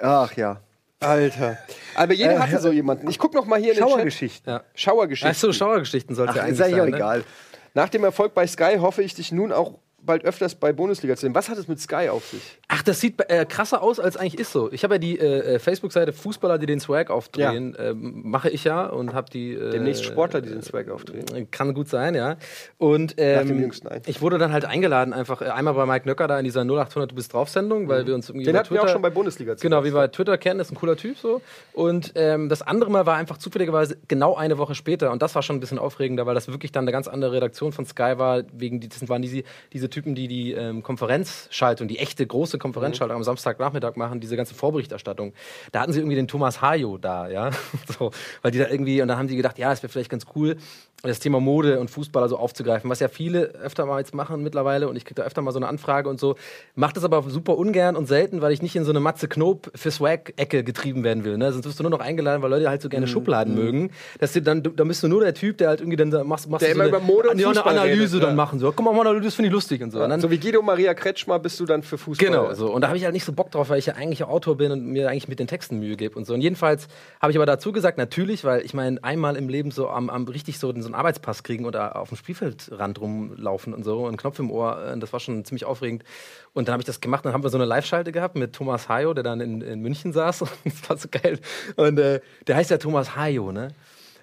Ach ja. Alter. Aber jeder hatte so jemanden. Ich guck noch mal hier in den Chat. Schauergeschichten. Ja. Schauergeschichten. Ach so, Schauergeschichten sollte Ach, ja ist eigentlich eigentlich auch sein. Ne? egal. Nach dem Erfolg bei Sky hoffe ich dich nun auch bald öfters bei Bundesliga zu sehen. Was hat es mit Sky auf sich? Ach, das sieht äh, krasser aus, als eigentlich ist so. Ich habe ja die äh, äh, Facebook-Seite Fußballer, die den Swag aufdrehen, ähm, mache ich ja und habe die. Äh, Demnächst Sportler, die den Swag auftreten. Kann gut sein, ja. Und ähm, ich wurde dann halt eingeladen, einfach äh, einmal bei Mike Nöcker da in dieser 0800 Du bist drauf Sendung, weil wir uns irgendwie. Den hatten wir auch schon bei Bundesliga zu Genau, wie wir bei Twitter kennen, ist ein cooler Typ so. Und ähm, das andere Mal war einfach zufälligerweise genau eine Woche später. Und das war schon ein bisschen aufregender, weil das wirklich dann eine ganz andere Redaktion von Sky war. Wegen die, das waren diese, diese Typen, die die ähm, Konferenzschaltung, die echte große Konferenzschaltung am Samstagnachmittag machen, diese ganze Vorberichterstattung. Da hatten sie irgendwie den Thomas Hajo da, ja. so, weil die da irgendwie, und dann haben die gedacht, ja, es wäre vielleicht ganz cool, das Thema Mode und Fußballer so aufzugreifen, was ja viele öfter mal jetzt machen mittlerweile und ich kriege da öfter mal so eine Anfrage und so. Macht das aber super ungern und selten, weil ich nicht in so eine Matze Knob für Swag-Ecke getrieben werden will. Ne? Sonst wirst du nur noch eingeladen, weil Leute halt so Mhm. gerne Schubladen mögen. Dass du dann, da bist du nur der Typ, der halt irgendwie dann da machst, machst Der du so immer eine, über Mode und eine Fußball Analyse redet, dann ja. machen. So, guck mal, Analyse, das finde ich lustig und so. Und dann, So wie Guido Maria Kretschmer bist du dann für Fußball. Genau, so. Und da habe ich halt nicht so Bock drauf, weil ich ja eigentlich Autor bin und mir eigentlich mit den Texten Mühe gebe und so. Und jedenfalls habe ich aber dazu gesagt, natürlich, weil ich meine, einmal im Leben so am, am richtig so, so einen Arbeitspass kriegen oder auf dem Spielfeldrand rumlaufen und so und einen Knopf im Ohr, äh, das war schon ziemlich aufregend. Und dann habe ich das gemacht, dann haben wir so eine Live-Schalte gehabt mit Thomas Hayo, der dann in, in München saß. Und das war so geil. Und äh, der heißt ja Thomas Hayo, ne?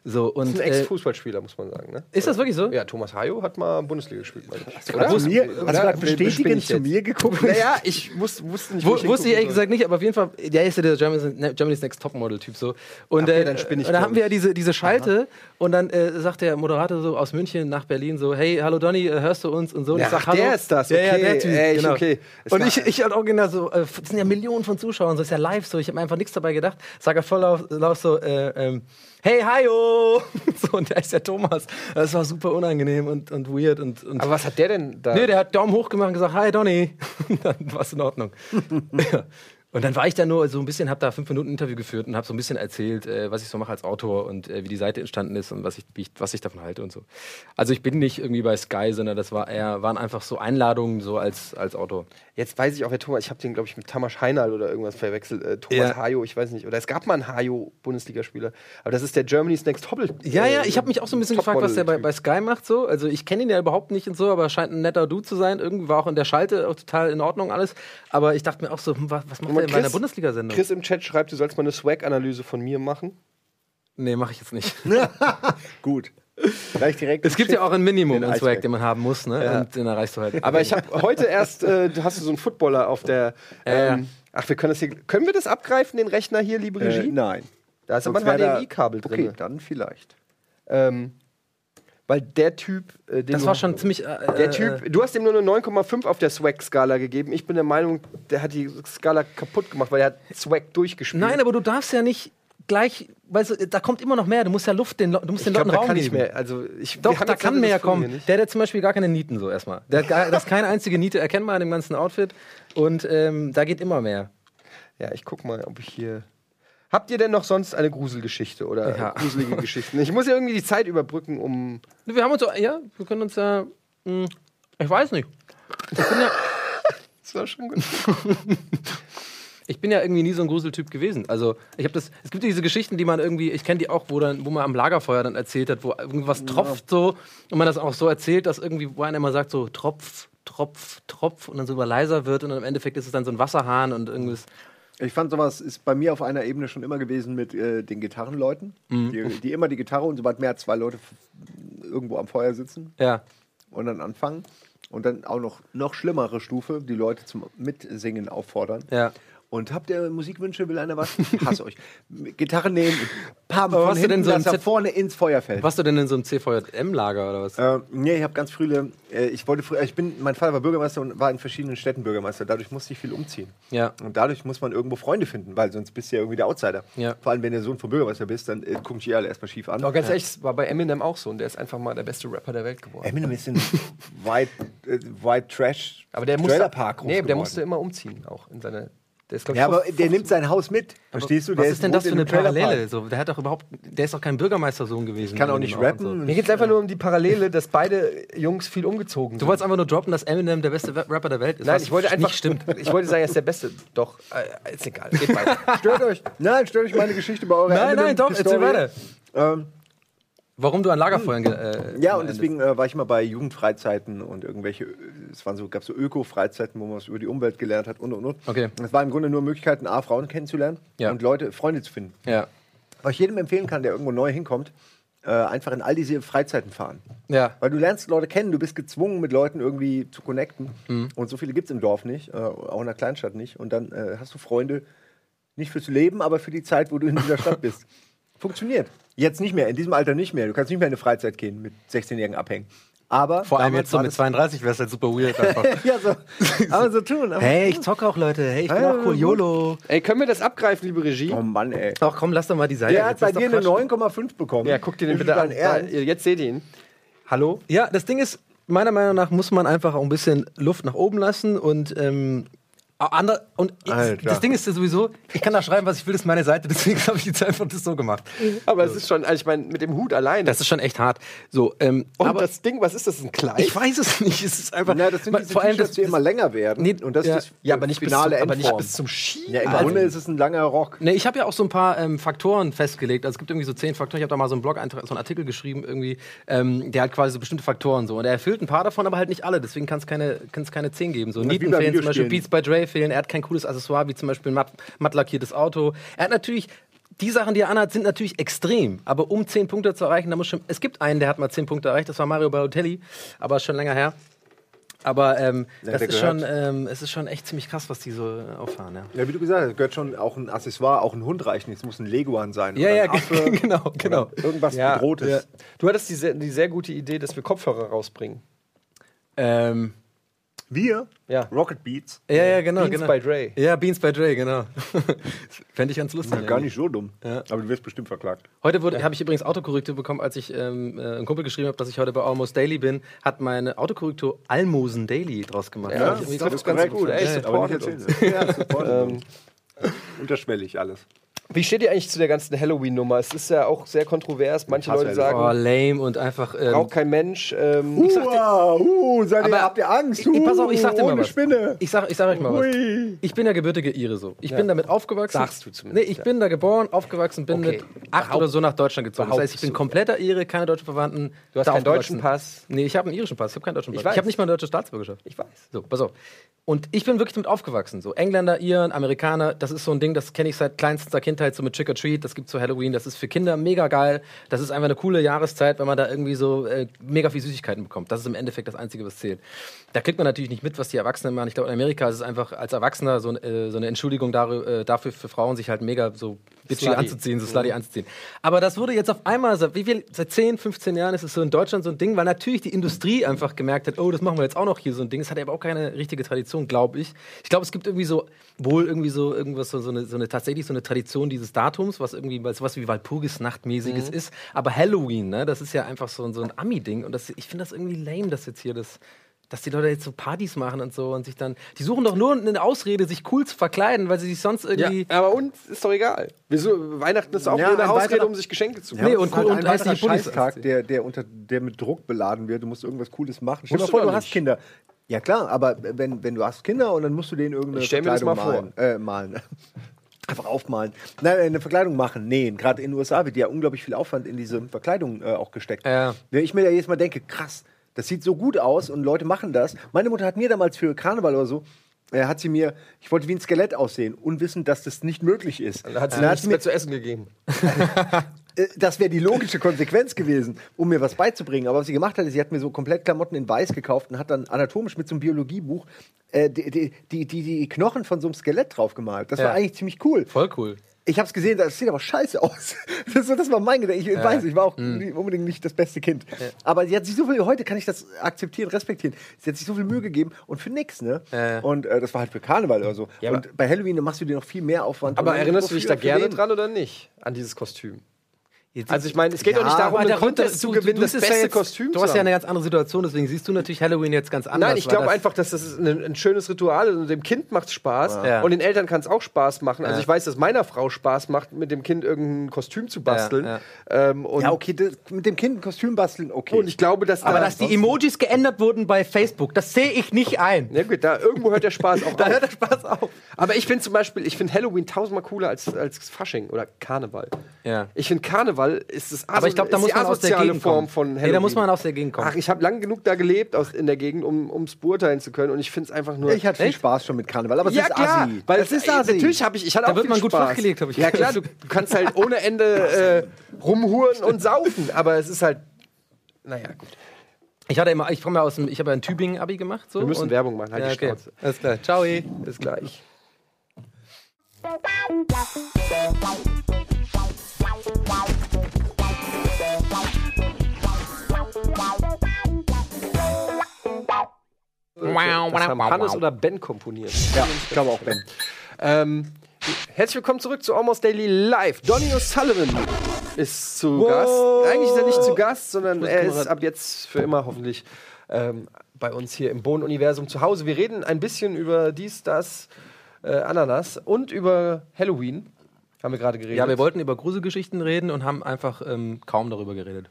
So, und, Ein äh, Ex-Fußballspieler, muss man sagen. Ne? ist das wirklich so? Ja, Thomas Hayo hat mal Bundesliga gespielt. Hast du mir, du gerade Bin ich bestätigend zu mir geguckt? Naja, ich wusste, wusste nicht, Wo, ich wusste ich ehrlich gesagt nicht, aber auf jeden Fall, der ist ja der Germany's, ne, Germany's Next Topmodel-Typ so. Und Okay, äh, dann spinne ich, und da glaub haben wir ja diese, diese Schalte und dann äh, sagt der Moderator so aus München nach Berlin so, hey, hallo Donny, äh, hörst du uns und so. Und Ja, ich sag, ach, hallo. der ist das, Ja, ja, okay, der Typ, echt, genau. okay. Es Und ich, ich halt auch genau so, äh, das sind ja Millionen von Zuschauern, so ist ja live so, ich habe mir einfach nichts dabei gedacht. Sag er voll laut so, äh, ähm, hey, hiyo! so, und der ist der Thomas. Das war super unangenehm und, und weird und, und Aber was hat der denn da? Nee, der hat Daumen hoch gemacht und gesagt, hi Donny. dann war es in Ordnung. ja. Und dann war ich da nur so ein bisschen, habe da fünf Minuten Interview geführt und habe so ein bisschen erzählt, äh, was ich so mache als Autor und äh, wie die Seite entstanden ist und was ich, ich, was ich davon halte und so. Also ich bin nicht irgendwie bei Sky, sondern das war eher, waren einfach so Einladungen so als, als Autor. Jetzt weiß ich auch, wer Thomas, ich habe den, glaube ich, mit Tamas Heinal oder irgendwas verwechselt. Äh, Thomas Ja. Hayo, ich weiß nicht. Oder es gab mal einen Hayo-Bundesligaspieler. Aber das ist der Germany's Next Top. Ja, ja, ich habe mich auch so ein bisschen gefragt, was der bei, bei Sky macht so. Also ich kenne ihn ja überhaupt nicht und so, aber scheint ein netter Dude zu sein. Irgendwie war auch in der Schalte auch total in Ordnung alles. Aber ich dachte mir auch so, hm, was, was macht der in meiner Bundesliga-Sendung? Chris im Chat schreibt, du sollst mal eine Swag-Analyse von mir machen. Nee, mache ich jetzt nicht. Gut. Gleich direkt. Es gibt ja auch ein Minimum an Swag, den man haben muss, ne? Und den erreichst du halt. Aber ich habe heute erst, äh, du hast du so einen Footballer auf der. Ja, ja. Ähm, ach, wir können das hier. Können wir das abgreifen, den Rechner hier, liebe Regie? Äh, nein. Da ist aber Sonst ein wär da- HDMI-Kabel drin. Okay, dann vielleicht. Ähm, weil der Typ, äh, den Das du- war schon ziemlich. Äh, Der äh, Typ, du hast ihm nur eine 9,5 auf der Swag-Skala gegeben. Ich bin der Meinung, der hat die Skala kaputt gemacht, weil er hat Swag durchgespielt. Nein, aber du darfst ja nicht gleich. Weißt du, da kommt immer noch mehr. Du musst ja Luft den, du musst den ich Leuten da Raum kann geben. mehr. Also ich, Doch, da kann mehr kommen. Der hat zum Beispiel gar keine Nieten so erstmal. Der hat gar, das ist keine einzige Niete erkennbar in dem ganzen Outfit. Und ähm, da geht immer mehr. Ja, ich guck mal, ob ich hier. Habt ihr denn noch sonst eine Gruselgeschichte oder Ja. gruselige Geschichten? Ich muss ja irgendwie die Zeit überbrücken, um. Wir haben uns so, ja, wir können uns ja. Mh, ich weiß nicht. Ich bin ja, Das war schon gut. ich bin ja irgendwie nie so ein Gruseltyp gewesen. Also, ich habe das. Es gibt diese Geschichten, die man irgendwie, ich kenne die auch, wo, dann, wo man am Lagerfeuer dann erzählt hat, wo irgendwas tropft so und man das auch so erzählt, dass irgendwie, wo einer immer sagt, so Tropf, Tropf, Tropf und dann so immer leiser wird und dann im Endeffekt ist es dann so ein Wasserhahn und irgendwas. Ich fand sowas ist bei mir auf einer Ebene schon immer gewesen mit äh, den Gitarrenleuten, die, die immer die Gitarre und sobald mehr als zwei Leute irgendwo am Feuer sitzen Ja. und dann anfangen und dann auch noch noch schlimmere Stufe, die Leute zum Mitsingen auffordern. Ja. Und habt ihr Musikwünsche? Will einer was? Ich hasse euch. Gitarre nehmen, pam, von warst du denn so dass ein er vorne ins Feuer fällt. Warst du denn in so einem CVJM-Lager oder was? Äh, nee, ich habe ganz frühe, äh, ich wollte früher, ich bin, mein Vater war Bürgermeister und war in verschiedenen Städten Bürgermeister. Dadurch musste ich viel umziehen. Ja. Und dadurch muss man irgendwo Freunde finden, weil sonst bist du ja irgendwie der Outsider. Ja. Vor allem, wenn du Sohn vom Bürgermeister bist, dann äh, gucken die alle erstmal schief an. Aber ganz ehrlich, es war bei Eminem auch so und der ist einfach mal der beste Rapper der Welt geworden. Eminem ist in White, äh, White Trash Aber der musste, Trailer Park nee, der musste immer umziehen, auch in seine. Der ist, ich, Ja, aber 15 der nimmt sein Haus mit. Verstehst du? Was Der ist denn das für in eine. Parallele? So, der hat doch überhaupt, der ist doch kein Bürgermeistersohn gewesen. Kann auch nicht und so. rappen. Mir geht es einfach nur um die Parallele, dass beide Jungs viel umgezogen sind. Du wolltest einfach nur droppen, dass Eminem der beste Rapper der Welt ist. Nein, was ich wollte einfach. Nicht stimmt. Ich wollte sagen, er ist der Beste. Doch, äh, ist egal. Geht weiter. Stört euch. Nein, stört euch meine Geschichte bei eurer Nein, nein, doch, erzähl weiter. Ähm, Warum du an Lagerfeuern. ge- Äh, Ja, und deswegen äh, war ich mal bei Jugendfreizeiten und irgendwelche, es waren so, gab so Öko-Freizeiten, wo man was über die Umwelt gelernt hat und und und. Okay. Es war im Grunde nur Möglichkeiten, A, Frauen kennenzulernen Ja. und Leute, Freunde zu finden. Ja. Was ich jedem empfehlen kann, der irgendwo neu hinkommt, äh, einfach in all diese Freizeiten fahren. Ja. Weil du lernst Leute kennen, du bist gezwungen, mit Leuten irgendwie zu connecten. Mhm. Und so viele gibt es im Dorf nicht, äh, auch in der Kleinstadt nicht. Und dann äh, hast du Freunde, nicht fürs Leben, aber für die Zeit, wo du in dieser Stadt bist. Funktioniert. Jetzt nicht mehr, in diesem Alter nicht mehr. Du kannst nicht mehr in eine Freizeit gehen mit 16-Jährigen abhängen. Aber Vor allem jetzt so mit das- 32 wäre es halt super weird einfach. ja, so. Aber so tun. Aber hey, ich zocke auch, Leute. Hey, ich bin auch cool. YOLO. Ey, können wir das abgreifen, liebe Regie? Oh Mann, ey. Ach komm, lass doch mal die Seite. Der hat Jetzt bei ist doch dir eine Quatsch. 9,5 bekommen. Ja, guck dir den bitte das an. Ernst? jetzt seht ihr ihn. Hallo? Ja, das Ding ist, meiner Meinung nach muss man einfach auch ein bisschen Luft nach oben lassen und ähm, andere, und Alter. das Ding ist ja sowieso, ich kann da schreiben, was ich will, das ist meine Seite, deswegen habe ich jetzt einfach das so gemacht. Aber es ist schon, also ich meine, mit dem Hut allein. Das ist schon echt hart. So, ähm, und aber das Ding, was ist das? Ein Kleid? ich weiß es nicht. Es ist einfach. Na, das sind Ma- diese vor allem T-Shirts, das, die immer länger werden. Nee, und das ja. ist das ja, aber nicht bis, zum, finale aber nicht bis zum Ski. Ja, im Also- Grunde ist es ein langer Rock. Ne, ich habe ja auch so ein paar ähm, Faktoren festgelegt. Also es gibt irgendwie so zehn Faktoren. Ich habe da mal so einen Blog, so einen Artikel geschrieben, irgendwie, ähm, der hat quasi so bestimmte Faktoren so. Und er erfüllt ein paar davon, aber halt nicht alle. Deswegen kann es keine, kann's keine zehn geben. So wie Nieten bei fehlen zum Beispiel. Beats by Dre fehlen. Er hat kein cooles Accessoire, wie zum Beispiel ein matt, matt lackiertes Auto. Er hat natürlich. Die Sachen, die er anhat, sind natürlich extrem. Aber um 10 Punkte zu erreichen, da muss schon. Es gibt einen, der hat mal 10 Punkte erreicht, das war Mario Balotelli, aber schon länger her. Aber ähm, Ja, das ist schon, ähm, es ist schon echt ziemlich krass, was die so äh, auffahren. Ja. Ja, wie du gesagt hast, gehört schon auch ein Accessoire, auch ein Hund reicht nicht. Es muss ein Leguan sein. Ja, oder ja, ein Affe genau, genau. oder Irgendwas Ja, Bedrohtes. ja. Du hattest die sehr, die sehr gute Idee, dass wir Kopfhörer rausbringen. Ähm, Wir, Ja. Rocket Beats, ja, ja, genau. Beans genau. by Dre. Ja, Beans by Dre, genau. Fände ich ganz lustig. ja, gar nicht so dumm. Ja. Aber du wirst bestimmt verklagt. Heute wurde- habe ich übrigens Autokorrektur bekommen, als ich ähm, äh, ein Kumpel geschrieben habe, dass ich heute bei Almost Daily bin, hat meine Autokorrektur Almosen Daily draus gemacht. Ja, Fand das ich irgendwie trifft ganz cool. gut. Ey, Ja, ja. Aber nicht erzählen. Ja, Ähm, uns. Unterschwellig alles. Wie steht ihr eigentlich zu der ganzen Halloween-Nummer? Es ist ja auch sehr kontrovers. Manche Leute sagen, Oh, lame und einfach. Ähm, braucht kein Mensch. Ähm, Uh, uh, seid ihr, Aber- habt ihr Angst? Ich- ich- pass auf, ich sag dir mal was. Spinne. Ich sag, ich sag euch mal was. Ui. Ich bin der gebürtige Ire so. Ich bin damit aufgewachsen. Sagst du zumindest, Nee, ich ja. bin da geboren, aufgewachsen, bin Okay. mit acht oder so nach Deutschland gezogen. Das heißt, ich bin kompletter Ire, keine deutschen Verwandten. Du hast keinen deutschen Pass. Nee, ich habe einen irischen Pass, ich habe keinen deutschen Pass. Ich. Ich habe nicht mal eine deutsche Staatsbürgerschaft. ich weiß. So, pass auf. Und ich bin wirklich damit aufgewachsen. So Engländer, Iren, Amerikaner, das ist so ein Ding, das kenne ich seit kleinster Kindheit. Kindheit so mit Trick or Treat, das gibt zu Halloween, das ist für Kinder mega geil. Das ist einfach eine coole Jahreszeit, wenn man da irgendwie so äh, mega viel Süßigkeiten bekommt. Das ist im Endeffekt das Einzige, was zählt. Da kriegt man natürlich nicht mit, was die Erwachsenen machen. Ich glaube, in Amerika ist es einfach als Erwachsener so, äh, so eine Entschuldigung äh, dafür für Frauen, sich halt mega so bitchy Slutty. anzuziehen, so slutty anzuziehen. Aber das wurde jetzt auf einmal, seit, wie viel, seit 10, 15 Jahren ist es so in Deutschland so ein Ding, weil natürlich die Industrie einfach gemerkt hat, oh, das machen wir jetzt auch noch hier so ein Ding. Es hat aber auch keine richtige Tradition, glaube ich. Ich glaube, es gibt irgendwie so, wohl irgendwie so irgendwas, so, so, eine, so eine tatsächlich so eine Tradition dieses Datums, was irgendwie weil sowas wie Walpurgisnachtmäßiges ist. Aber Halloween, ne, das ist ja einfach so, so ein Ami-Ding. Und das, ich finde das irgendwie lame, dass jetzt hier das. Dass die Leute jetzt so Partys machen und so und sich dann. Die suchen doch nur eine Ausrede, sich cool zu verkleiden, weil sie sich sonst Ja, irgendwie. aber uns ist doch egal. Wieso, Weihnachten ist auch Ja, nur eine ein Ausrede, um sich Geschenke zu Ja, kaufen. Nee, und cool- halt und ein heißt Scheißtag, der, der, unter, der mit Druck beladen wird. Du musst irgendwas Cooles machen. Stell dir du vor, du hast nicht. Kinder. Ja klar, aber wenn, wenn du hast Kinder und dann musst du denen irgendeine Ich stell mir das mal Verkleidung malen. Äh, malen. Einfach aufmalen. Nein, eine Verkleidung machen, nähen. Gerade in den USA wird ja unglaublich viel Aufwand in diese Verkleidung äh, auch gesteckt. Ja. Wenn ich mir da jedes Mal denke, krass, das sieht so gut aus und Leute machen das. Meine Mutter hat mir damals für Karneval oder so, äh, hat sie mir, ich wollte wie ein Skelett aussehen, unwissend, dass das nicht möglich ist. Da hat sie dann nichts mir mehr zu essen gegeben. äh, das wäre die logische Konsequenz gewesen, um mir was beizubringen. Aber was sie gemacht hat, ist, sie hat mir so komplett Klamotten in Weiß gekauft und hat dann anatomisch mit so einem Biologiebuch äh, die, die, die, die, Knochen von so einem Skelett drauf gemalt. Das Ja. war eigentlich ziemlich cool. Voll cool. Ich habe es gesehen, das sieht aber scheiße aus. Das, das war mein Gedanke. Ich weiß, ich war auch nie- unbedingt nicht das beste Kind. Aber sie hat sich so viel, heute kann ich das akzeptieren, respektieren. Sie hat sich so viel Mühe gegeben und für nix, ne? Ja. Und äh, das war halt für Karneval oder so. Ja, und bei Halloween machst du dir noch viel mehr Aufwand. Aber erinnerst du dich da gerne dran oder nicht? An dieses Kostüm? Jetzt- Also ich meine, es geht Ja, doch nicht darum, einen Contest zu gewinnen, das siehst ja beste jetzt- Kostüm Du hast ja eine ganz andere Situation, deswegen siehst du natürlich Halloween jetzt ganz anders. Nein, ich glaube das- einfach, dass das ein, ein schönes Ritual ist und dem Kind macht Spaß Ja. und den Eltern kann es auch Spaß machen. Also Ja. ich weiß, dass meiner Frau Spaß macht, mit dem Kind irgendein Kostüm zu basteln. Ja, Ähm, und, Ja, okay, das, mit dem Kind ein Kostüm basteln, okay. und ich glaube, dass Aber da, dass die Emojis geändert wurden bei Facebook, das sehe ich nicht ein. ja gut, da irgendwo hört der Spaß auch Da auf. hört der Spaß auf. Aber ich finde zum Beispiel, ich finde Halloween tausendmal cooler als, als Fasching oder Karneval. Ja. Ich finde Karneval ist das Aber ich glaube, da muss die man aus der Gegend Form kommen. von Halloween. Nee, da muss man aus der Gegend kommen. Ach, ich habe lang genug da gelebt aus, in der Gegend, um es beurteilen zu können und ich finde es einfach nur ich hatte viel Echt? Spaß schon mit Karneval, aber es ja ist klar, assi. weil es ist äh, assi. natürlich habe ich, ich hatte Da auch wird viel man gut Spaß. flachgelegt, hab ich Ja klar, du, du kannst halt ohne Ende äh, rumhuren und saufen, aber es ist halt, naja gut. Ich hatte immer, ich komme ja aus dem, ich habe ja ein Tübingen Abi gemacht. So, Wir müssen und- Werbung machen, halt ja, die okay. Schnauze. Alles klar. Ciao. Bis gleich. Das haben Hannes oder Ben komponiert. ja, ich glaube auch Ben. Ähm, herzlich willkommen zurück zu Almost Daily Live. Donny O'Sullivan ist zu Gast. Eigentlich ist er nicht zu Gast, sondern er ist ab jetzt für immer hoffentlich ähm, bei uns hier im Bohnen-Universum zu Hause. Wir reden ein bisschen über dies, das, äh, Ananas und über Halloween. Haben wir gerade geredet. Ja, wir wollten über Gruselgeschichten reden und haben einfach ähm, kaum darüber geredet.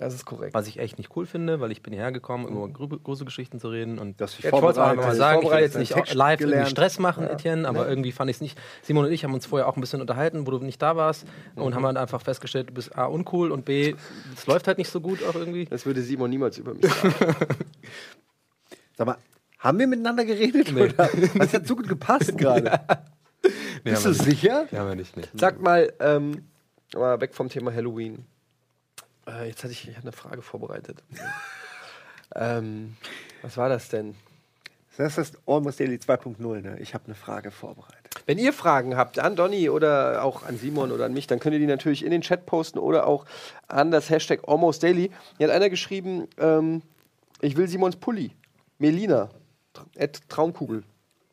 Das ist korrekt. Was ich echt nicht cool finde, weil ich bin hierher gekommen, um über Gru- Gruselgeschichten zu reden. Und Das ich wollte auch vorbereitet, mal sagen, ich will jetzt nicht live irgendwie gelernt. Stress machen, Etienne, aber irgendwie fand ich es nicht. Simon und ich haben uns vorher auch ein bisschen unterhalten, wo du nicht da warst und haben halt einfach festgestellt, du bist A, uncool und B, es läuft halt nicht so gut auch irgendwie. Das würde Simon niemals über mich sagen. Sag mal, haben wir miteinander geredet? Oder? Das hat so gut gepasst gerade. Bist du sicher? Ja, aber nicht, nicht. Sag mal, ähm, mal weg vom Thema Halloween. Äh, jetzt hatte ich, ich hatte eine Frage vorbereitet. ähm, was war das denn? Das ist Almost Daily 2.0. Ne? Ich habe eine Frage vorbereitet. Wenn ihr Fragen habt an Donny oder auch an Simon oder an mich, dann könnt ihr die natürlich in den Chat posten oder auch an das Hashtag Almost Daily. Hier hat einer geschrieben, ähm, ich will Simons Pulli. Melina. Traumkugel.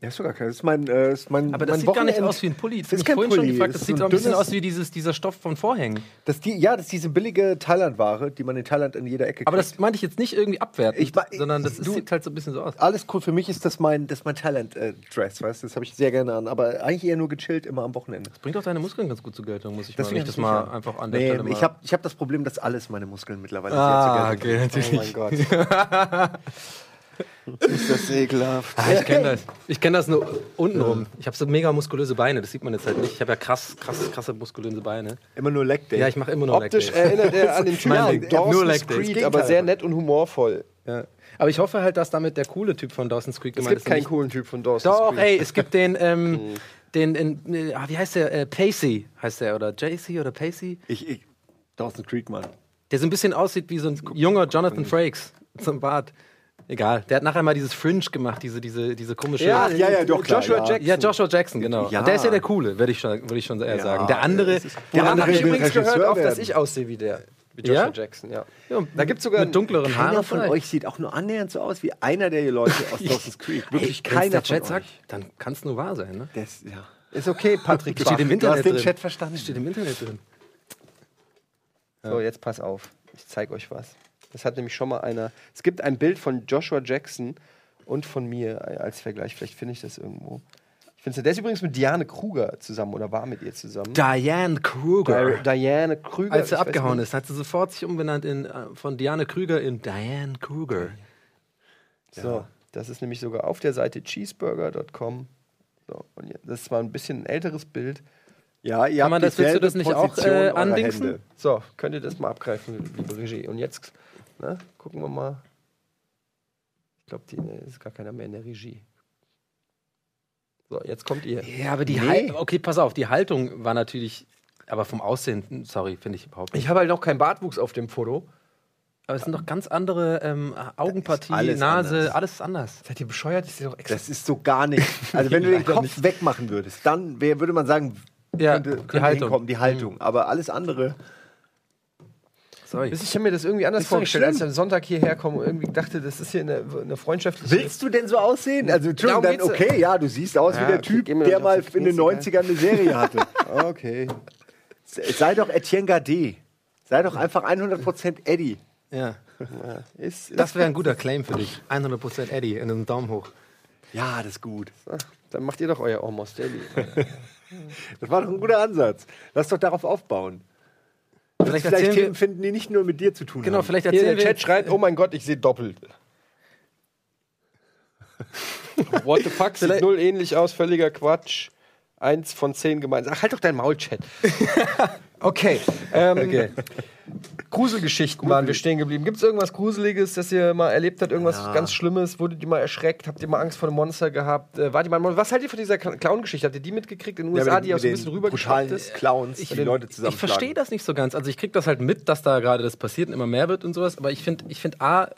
Ja, ist sogar kein. Das ist mein, äh, ist mein Aber das mein sieht gar nicht aus wie ein Pulli. Das, Das ist ich kein Pulli, gefragt. das Das sieht so ein bisschen aus wie dieses, dieser Stoff von Vorhängen. Das die, ja, das ist diese billige Thailand-Ware, die man in Thailand in jeder Ecke Aber kriegt. das meinte ich jetzt nicht irgendwie abwertend, Ich ma- sondern das du- sieht halt so ein bisschen so aus. Alles cool. Für mich ist das mein, das mein Thailand-Dress, weißt du? Das habe ich sehr gerne an. Aber eigentlich eher nur gechillt, immer am Wochenende. Bringt auch deine Muskeln ganz gut zur Geltung, muss ich Deswegen mal, ich das ich mal an. einfach an Nee, ich habe ich hab das Problem, dass alles meine Muskeln mittlerweile ah, sehr zur Geltung okay, natürlich. Oh mein Gott. ist das ekelhaft. Ah, ich kenne das. Ich kenne das nur untenrum. Ich habe so mega muskulöse Beine, das sieht man jetzt halt nicht. Ich habe ja krass, krass, krasse muskulöse Beine. Immer nur Leg Day. Ja, ich mache immer nur Optisch Leg Days. erinnert er an den Typen. Ja, nur Dawson's Leg. Creed, Gegenteil aber sehr nett und humorvoll. Ja. Aber ich hoffe halt, dass damit der coole Typ von Dawson's Creek Es gemeint gibt ist. keinen Nicht- coolen Typ von Dawson's Doch, Creed. ey, es gibt den, ähm, den, in, äh, ah, wie heißt der? Äh, Pacey heißt der, oder JC oder Pacey? Ich, ich. Dawson Creek, Mann. Der so ein bisschen aussieht wie so ein junger Jonathan Frakes zum Bart. Egal. Der hat nachher mal dieses Fringe gemacht, diese, diese, diese komische. Ja, ja, ja, doch, klar, Joshua ja. Jackson. Ja, Joshua Jackson, genau. Ja. Und der ist ja der Coole, würde ich schon, würde ich schon eher Ja, sagen. Der andere, der andere ich übrigens Regisseur gehört, auch, dass ich aussehe wie der. Wie Joshua Ja? Jackson, ja. ja, Da gibt es sogar mit dunkleren Keiner Haaren. von vielleicht. euch sieht auch nur annähernd so aus wie einer der Leute aus Dawson's Creek. Wirklich Wenn's keiner der von Chat euch. sagt, dann kann es nur wahr sein, ne? Das, ja. Ist okay, Patrick. Steht im Bach. Du hast Internet den drin. Chat verstanden. Steht im Internet drin. So, jetzt pass auf. Ich zeige euch was. Das hat nämlich schon mal einer. Es gibt ein Bild von Joshua Jackson und von mir als Vergleich. Vielleicht finde ich das irgendwo. Ich finde der ist übrigens mit Diane Kruger zusammen oder war mit ihr zusammen. Diane Kruger. Di Diane Krüger. Als sie abgehauen ist, hat sie sofort sich umbenannt in, äh, von Diane Krüger in Diane Kruger. So, das ist nämlich sogar auf der Seite cheeseburger.com. So, und ja, das war ein bisschen ein älteres Bild. Ja, ihr Kann man das- willst du das nicht auch, Position äh, eurer andingsen? So, könnt ihr das mal abgreifen, liebe Regie. Und jetzt, ne, gucken wir mal. Ich glaube, die ist gar keiner mehr in der Regie. So, jetzt kommt ihr. Ja, aber die Nee. Haltung, okay, pass auf, die Haltung war natürlich, aber vom Aussehen, sorry, finde ich überhaupt nicht. Ich habe halt noch keinen Bartwuchs auf dem Foto. Aber es sind doch ganz andere ähm, Augenpartie, alles Nase, anders. alles anders. Seid ihr bescheuert? Ich sehe doch extra. Das ist so gar nicht. Also wenn du den Kopf nicht. wegmachen würdest, dann wär, würde man sagen, Ja, könnte, die könnte Haltung. hinkommen, die Haltung. Aber alles andere. Sorry. Ich habe mir das irgendwie anders Ist vorgestellt, als ich am Sonntag hierher komme und irgendwie dachte, das ist hier eine, eine freundschaftliche. Willst du denn so aussehen? Also Entschuldigung, dann okay, ja, du siehst aus Ja, wie der okay, Typ, der mal in den Knie, 90ern eine Serie hatte. Okay. Sei doch Etienne Gardet. Sei doch einfach 100% Eddie. Ja. Ja, ist, Das wäre ein guter Claim für dich. 100% Eddie in einem Daumen hoch. Ja, das ist gut. Ach, dann macht ihr doch euer Almost Daily. Das war doch ein guter Ansatz. Lass doch darauf aufbauen. Vielleicht Vielleicht erzählen Themen wir, finden, die nicht nur mit dir zu tun genau, haben. vielleicht Hier erzählen der wir Chat schreibt, oh mein Gott, ich sehe doppelt. What the fuck, sieht null ähnlich aus, völliger Quatsch. Eins von zehn gemeinsam. Ach, halt doch dein Maul, Chat. okay. Ähm, Okay. Gruselgeschichten waren wir stehen geblieben. Gibt es irgendwas Gruseliges, das ihr mal erlebt habt? Irgendwas Ja. ganz Schlimmes? Wurdet ihr mal erschreckt? Habt ihr mal Angst vor einem Monster gehabt? Äh, wart ihr mal? Was haltet ihr von dieser Clown-Geschichte? Habt ihr die mitgekriegt in den USA, die auch so ein bisschen rübergeschwappt ist? Clowns, die Leute Ich zusammenschlagen. verstehe das nicht so ganz. Also ich kriege das halt mit, dass da gerade das passiert und immer mehr wird und sowas. Aber ich finde, ich finde A,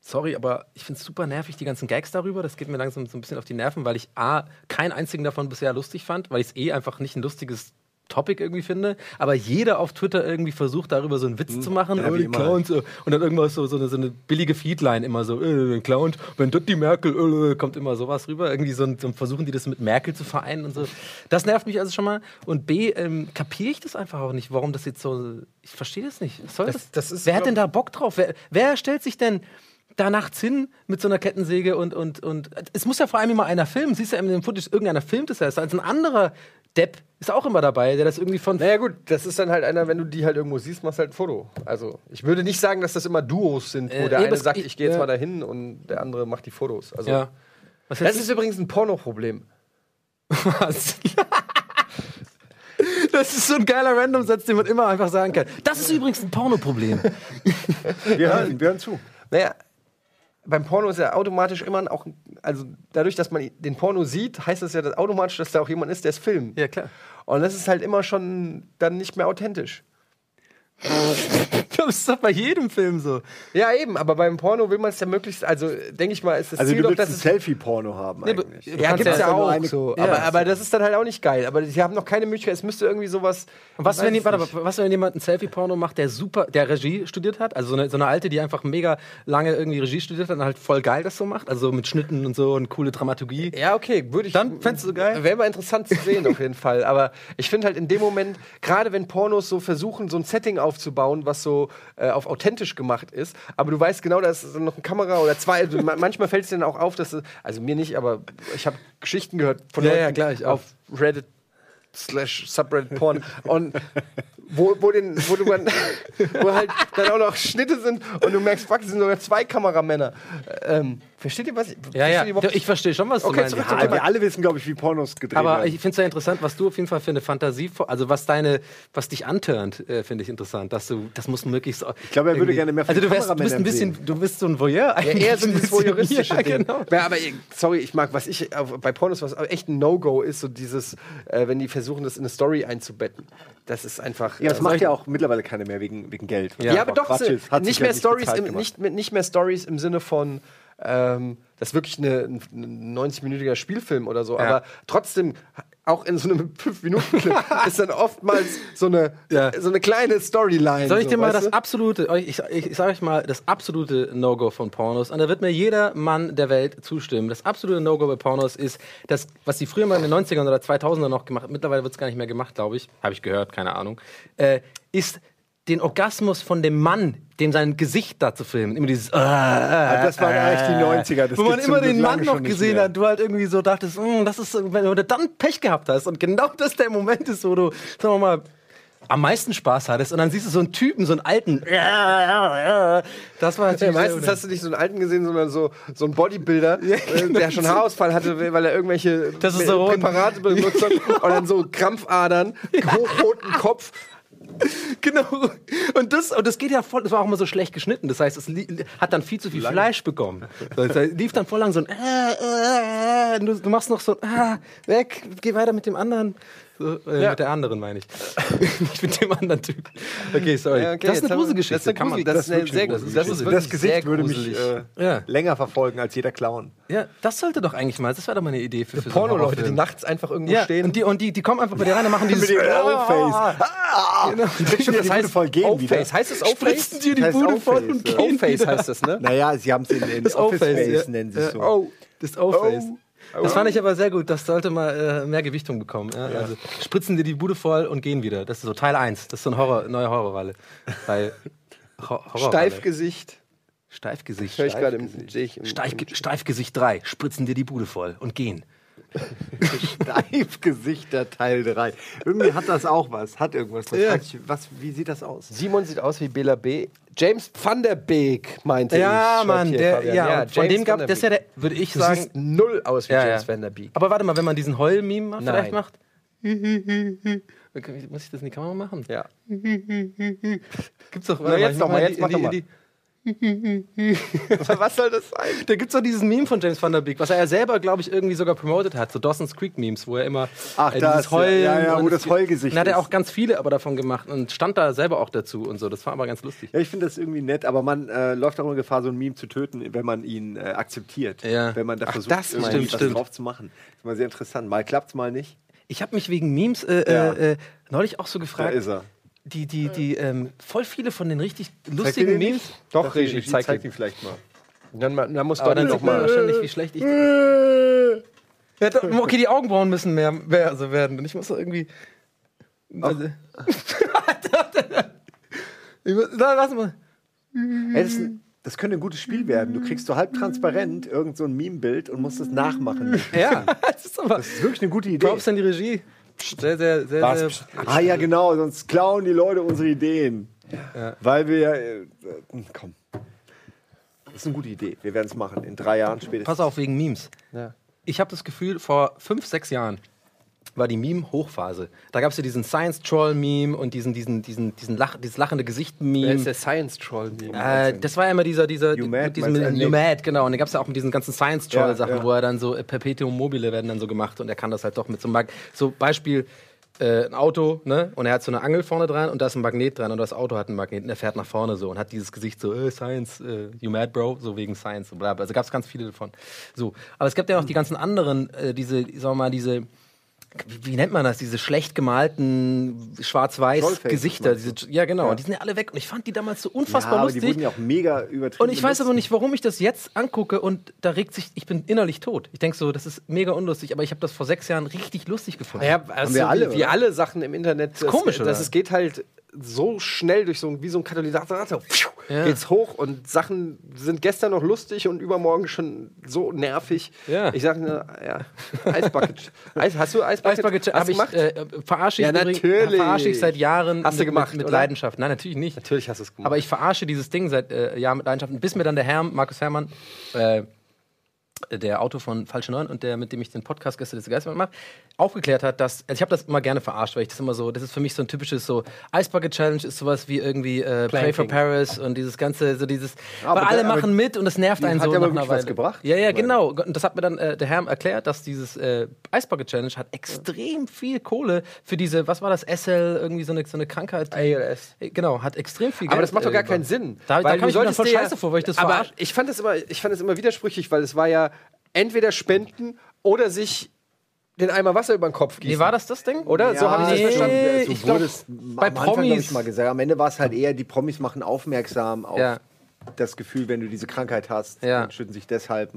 sorry, aber ich finde es super nervig, die ganzen Gags darüber. Das geht mir langsam so ein bisschen auf die Nerven, weil ich A, keinen einzigen davon bisher lustig fand, weil ich es eh einfach nicht ein lustiges Topic irgendwie finde, aber jeder auf Twitter irgendwie versucht, darüber so einen Witz zu machen. Hm. ja, die. Clowns. äh, Und dann irgendwas so, so, eine, so eine billige Feedline immer so, äh, Clown, wenn das die Merkel, äh, kommt immer sowas rüber. Irgendwie so, ein- so versuchen die das mit Merkel zu vereinen und so. Das nervt mich also schon mal. Und B, ähm, kapiere ich das einfach auch nicht, warum das jetzt so. Ich verstehe das nicht. Was soll das? Das- das ist, wer hat denn da Bock drauf? Wer, wer stellt sich denn da nachts hin mit so einer Kettensäge und, und, und es muss ja vor allem immer einer filmen. Siehst du ja in dem Footage, irgendeiner filmt es ja. Als ein anderer Depp ist auch immer dabei, der das irgendwie von Naja gut, das ist dann halt einer, wenn du die halt irgendwo siehst, machst halt ein Foto. Also ich würde nicht sagen, dass das immer Duos sind, wo Äh, der nee, eine sagt, ich- ich gehe jetzt ja. mal dahin und der andere macht die Fotos. Also Ja. Was das ist übrigens ein Porno-Problem. Was? Das ist so ein geiler Random-Satz, den man immer einfach sagen kann. Das ist übrigens ein Pornoproblem. Wir hören, wir hören zu. Naja, beim Porno ist ja automatisch immer auch, also dadurch, dass man den Porno sieht, heißt das ja dass automatisch, dass da auch jemand ist, der es filmt. Ja, klar. Und das ist halt immer schon dann nicht mehr authentisch. Das ist doch bei jedem Film so. Ja, eben, aber beim Porno will man es ja möglichst, also denke ich mal, ist das Also Ziel du doch, willst dass ein Selfie-Porno haben Nee, eigentlich. Ja, gibt's ja ja auch so. Ja. Aber, aber das ist dann halt auch nicht geil. Aber sie haben noch keine Möglichkeit. Es müsste irgendwie sowas. Und was, wenn, warte, was, wenn jemand ein Selfie-Porno macht, der super, der Regie studiert hat? Also so eine, so eine alte, die einfach mega lange irgendwie Regie studiert hat und halt voll geil das so macht? Also mit Schnitten und so und coole Dramaturgie. Ja, okay, würde ich. Dann fändest du geil? Wäre mal interessant zu sehen, auf jeden Fall. Aber ich finde halt in dem Moment, gerade wenn Pornos so versuchen, so ein Setting aufzubauen, was so äh, auf authentisch gemacht ist, aber du weißt genau, da ist noch eine Kamera oder zwei. Also ma- manchmal fällt es dir dann auch auf, dass es, also mir nicht, aber ich habe Geschichten gehört von Ja, Leuten ja, klar, ich auch. auf Reddit slash Subreddit Porn und wo, wo, den, wo, du dann, wo halt dann auch noch Schnitte sind und du merkst, fuck, es sind sogar zwei Kameramänner. Ähm, versteht ihr was? Ja, versteht ja. ihr überhaupt- Ich verstehe schon, was Okay, du meinst. zurück Ja, wir alle wissen, glaube ich, wie Pornos gedreht Aber werden. ich finde es ja interessant, was du auf jeden Fall für eine Fantasie, also was deine, was dich antörnt, äh, finde ich interessant, dass du, das muss möglichst. Ich glaube, er würde gerne mehr Also du, wärst, du bist ein bisschen, du bist so ein Voyeur Ja, eigentlich. eher so ein bisschen. voyeuristische ja, genau. Ja, aber sorry, ich mag, was ich bei Pornos, was echt ein No-Go ist, so dieses, äh, wenn die versuchen, das in eine Story einzubetten. Das ist einfach. ja, das äh, macht ja auch mittlerweile keiner mehr wegen, wegen Geld. Ja, aber doch, nicht, ja mehr Stories im, nicht, mit- nicht mehr Stories im Sinne von, ähm, das ist wirklich ein 90-minütiger Spielfilm oder so, aber trotzdem, auch in so einem 5-Minuten-Clip ist dann oftmals so eine, Ja. so eine kleine Storyline. Soll ich so, dir mal das du? absolute, ich, ich, ich sage euch mal, das absolute No-Go von Pornos, und da wird mir jeder Mann der Welt zustimmen. Das absolute No-Go bei Pornos ist, das, was sie früher mal in den 90ern oder 2000ern noch gemacht mittlerweile wird es gar nicht mehr gemacht, glaube ich, habe ich gehört, keine Ahnung, äh, ist den Orgasmus von dem Mann, dem sein Gesicht da zu filmen. Immer dieses. Äh, Ah, das waren eigentlich die 90er. Das wo man immer den Mann noch gesehen hat, du halt irgendwie so dachtest, "Mm, das ist, wenn du dann Pech gehabt hast und genau das der Moment ist, wo du, sagen wir mal, am meisten Spaß hattest und dann siehst du so einen Typen, so einen alten. Das war Ja, natürlich. meistens sehr hast du nicht so einen alten gesehen, sondern so, so einen Bodybuilder, äh, der schon Haarausfall hatte, weil er irgendwelche Das ist so. Präparate benutzt hat und dann so Krampfadern, hochroten Kopf. Genau. Und das, und das geht ja voll, das war auch immer so schlecht geschnitten. Das heißt, es hat dann viel zu viel Fleisch bekommen. Es lief dann voll lang so ein äh, äh, du, du machst noch so ein ah, weg, geh weiter mit dem anderen. So, äh, Ja. Mit der anderen meine ich. Nicht mit dem anderen Typ. Okay, sorry. Ja, okay, das ist eine Gruselgeschichte. das ist eine das ist eine sehr grusel- Grusel- das ist Gesicht würde mich äh, Ja. länger verfolgen als jeder Clown. Ja, das sollte doch eigentlich mal, das wäre doch mal eine Idee für, für Porno-Leute, die nachts einfach irgendwo stehen. und die, und die, die kommen einfach bei dir rein und machen dieses Mit dem O-Face. Genau. Das heißt voll gehen wieder. O-Face. Heißt das O-Face? Spritzen dir die Bude voll und gehen O-Face heißt das, ne? Naja, sie haben es in, Office Face, nennen sie es so. Oh. Das O-Face. Das fand ich aber sehr gut. Das sollte mal äh, mehr Gewichtung bekommen. Ja? Also spritzen dir die Bude voll und gehen wieder. Das ist so Teil 1. Das ist so eine Horror, neue Horrorwalle. Ho. Steifgesicht. Steifgesicht. Steifgesicht 3. Spritzen dir die Bude voll und gehen. Steifgesichter Teil 3. Irgendwie hat das auch was. Hat irgendwas. Was, Ja. ich, was wie sieht das aus? Simon sieht aus wie Bela B. James van der Beek, meinte ich. Ja, schreibt Mann. hier Der, Fabian. ja, und von dem gab das ist ja der, würde ich Du sagen. null aus wie Ja, James ja. van der Beek. Aber warte mal, wenn man diesen Heul-Meme vielleicht macht. Muss ich das in die Kamera machen? Ja. Gibt's doch. Na, jetzt doch mal, jetzt mach doch mal. die, Was soll das sein? Da gibt es doch dieses Meme von James Van Der Beek, was er ja selber, glaube ich, irgendwie sogar promotet hat, so Dawson's Creek Memes, wo er immer Ach, äh, das, dieses Heulen ja, ja, wo das Heulgesicht Dann hat er auch ganz viele aber davon gemacht und stand da selber auch dazu und so. Das war aber ganz lustig. Ja, ich finde das irgendwie nett, aber man äh, läuft auch immer Gefahr, so ein Meme zu töten, wenn man ihn äh, akzeptiert. Ja. Wenn man da Ach, versucht, das irgendwie stimmt, was stimmt. drauf zu machen. Das ist mal sehr interessant. Mal klappt's, mal nicht. Ich habe mich wegen Memes äh, Ja. äh, äh, neulich auch so Da gefragt, ist er. Die, die, die, ähm, voll viele von den richtig lustigen den Memes. nicht? Doch, Doch, Regie, zeig zeig ihn vielleicht mal. Dann, dann muss Aber dann sieht man wahrscheinlich, wie schlecht ich. Ja, doch, okay, die Augenbrauen müssen mehr, mehr so werden. Und ich muss doch irgendwie. Also, ich muss, na, lass mal. Ey, das, das könnte ein gutes Spiel werden. Du kriegst so halb transparent irgend so ein Meme-Bild und musst es nachmachen. Ja, das ist aber. Das ist wirklich eine gute Idee. Props an die Regie. Sehr, sehr, sehr, Was? sehr. Ah ja, genau, sonst klauen die Leute unsere Ideen. Weil wir ja. Äh, äh, komm. Das ist eine gute Idee. Wir werden es machen. In drei Jahren spätestens. Pass auf, wegen Memes. Ja. Ich habe das Gefühl, vor fünf, sechs Jahren war die Meme-Hochphase. Da gab es ja diesen Science-Troll-Meme und diesen, diesen, diesen, diesen Lach, dieses lachende Wer Gesicht-Meme. ist der Science Troll? Äh, das war ja immer dieser, dieser, You Mad, mit diesem? You Mad, genau. Und dann gab es ja auch mit diesen ganzen Science-Troll-Sachen, Ja, ja. wo er dann so äh, Perpetuum mobile werden dann so gemacht und er kann das halt doch mit so einem Mag So Beispiel, äh, ein Auto, ne? Und er hat so eine Angel vorne dran und da ist ein Magnet dran und das Auto hat einen Magnet und er fährt nach vorne so und hat dieses Gesicht so, äh, Science, äh, you mad, bro? So wegen Science und bla bla. Also gab es ganz viele davon. So. Aber es gibt ja auch die ganzen anderen, äh, diese, sagen wir mal, diese wie, wie nennt man das? Diese schlecht gemalten schwarz-weiß Gesichter. Diese, ja, genau. Ja. Und die sind ja alle weg. Und ich fand die damals so ja, unfassbar aber lustig. die wurden ja auch mega übertrieben. Und ich weiß aber nicht, warum ich das jetzt angucke und da regt sich, ich bin innerlich tot. Ich denke so, das ist mega unlustig, aber ich habe das vor sechs Jahren richtig lustig gefunden. Naja, also wir alle, wie, wie alle Sachen im Internet. Das, komisch, dass oder? es geht halt so schnell durch so ein, wie so ein Katalysator. Ja. geht's hoch und Sachen sind gestern noch lustig und übermorgen schon so nervig. Ja. Ich sage nur, ja, Eisbucket. Eis, hast du Eisbucket, Eisbucket hast habe du ich, gemacht? äh, verarsche ich, Ja, natürlich. verarsche ich seit Jahren Hast du mit, gemacht, mit, mit? Leidenschaft. Nein, natürlich nicht. Natürlich hast du es gemacht. Aber ich verarsche dieses Ding seit äh, Jahren mit Leidenschaft, bis mir dann der Herr, Markus Herrmann, äh, der Autor von Falsche Neun und der, mit dem ich den Podcast Gäste des Geistes mache, aufgeklärt hat, dass, also ich habe das immer gerne verarscht, weil ich das immer so, das ist für mich so ein typisches so, Ice Bucket Challenge ist sowas wie irgendwie äh, Play for. Paris und dieses ganze, so dieses, Aber weil alle der- aber machen mit und es nervt einen hat so ja aber wirklich was gebracht. Ja, ja, genau. Und das hat mir dann äh, der Herr erklärt, dass dieses äh, Ice Bucket Challenge hat extrem viel Kohle für diese, was war das, SL, irgendwie so eine, so eine Krankheit. ALS. Äh, Genau, hat extrem viel Geld. Aber das macht doch gar äh, keinen Sinn. Da, da Weil kam du ich mir voll scheiße vor, weil ich das Aber verarscht. ich fand es immer, ich fand es immer widersprüchlich, weil es war ja entweder spenden oder sich den Eimer Wasser über den Kopf gießen. Nee, war das das Ding? Oder? so habe ich das nee. verstanden. So ich wurde glaub, es bei am Anfang, glaub Promis- ich mal gesagt. Am Ende war es halt eher, die Promis machen aufmerksam auf Ja. das Gefühl, wenn du diese Krankheit hast Ja. und schütten sich deshalb.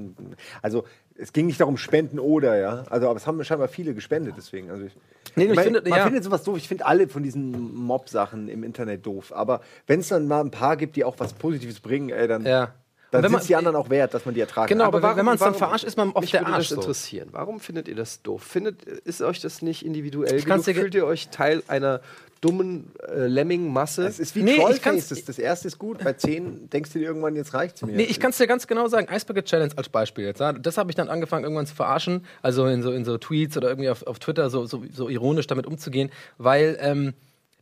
Also es ging nicht darum, spenden oder, ja. Also, aber es haben scheinbar viele gespendet, deswegen. Also ich, Nee, ich ich mein, finde, man ja. findet sowas doof. Ich finde alle von diesen Mob-Sachen im Internet doof. Aber wenn es dann mal ein paar gibt, die auch was Positives bringen, ey, dann, Ja. Dann sind man- die anderen auch wert, dass man die ertragen Genau, kann. aber wenn man es dann verarscht, ist man oft mich der würde Arsch. das So. interessieren. Warum findet ihr das doof? Findet, ist euch das nicht individuell Ich genug? Fühlt ihr euch Teil einer dummen äh, Lemming-Masse? Es ist wie Nee, ich Trollface. kann's- Das, das erste ist gut, bei 10 denkst du dir irgendwann, jetzt reicht's mir. Nee, ich kann es dir ganz genau sagen. Ice Bucket Challenge als Beispiel jetzt. Ja. Das habe ich dann angefangen, irgendwann zu verarschen. Also in so, in so Tweets oder irgendwie auf, auf Twitter so, so, so ironisch damit umzugehen. Weil ähm,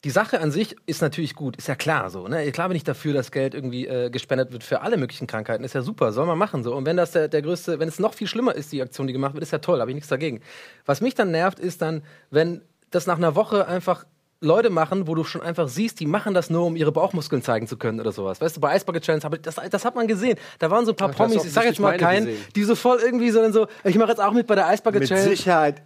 die Sache an sich ist natürlich gut. Ist ja klar so. Ne? Klar bin ich dafür, dass Geld irgendwie äh, gespendet wird für alle möglichen Krankheiten. Ist ja super. Soll man machen so. Und wenn das der, der größte, wenn es noch viel schlimmer ist, die Aktion, die gemacht wird, ist ja toll. Habe ich nichts dagegen. Was mich dann nervt, ist dann, wenn das nach einer Woche einfach Leute machen, wo du schon einfach siehst, die machen das nur, um ihre Bauchmuskeln zeigen zu können oder sowas. Weißt du, bei Ice Bucket Challenge, hab ich, das, das hat man gesehen. Da waren so ein paar Ach, Promis, ich sag jetzt mal keinen, gesehen. die so voll irgendwie so, dann so ich mache jetzt auch mit bei der Ice Bucket Mit Challenge. Sicherheit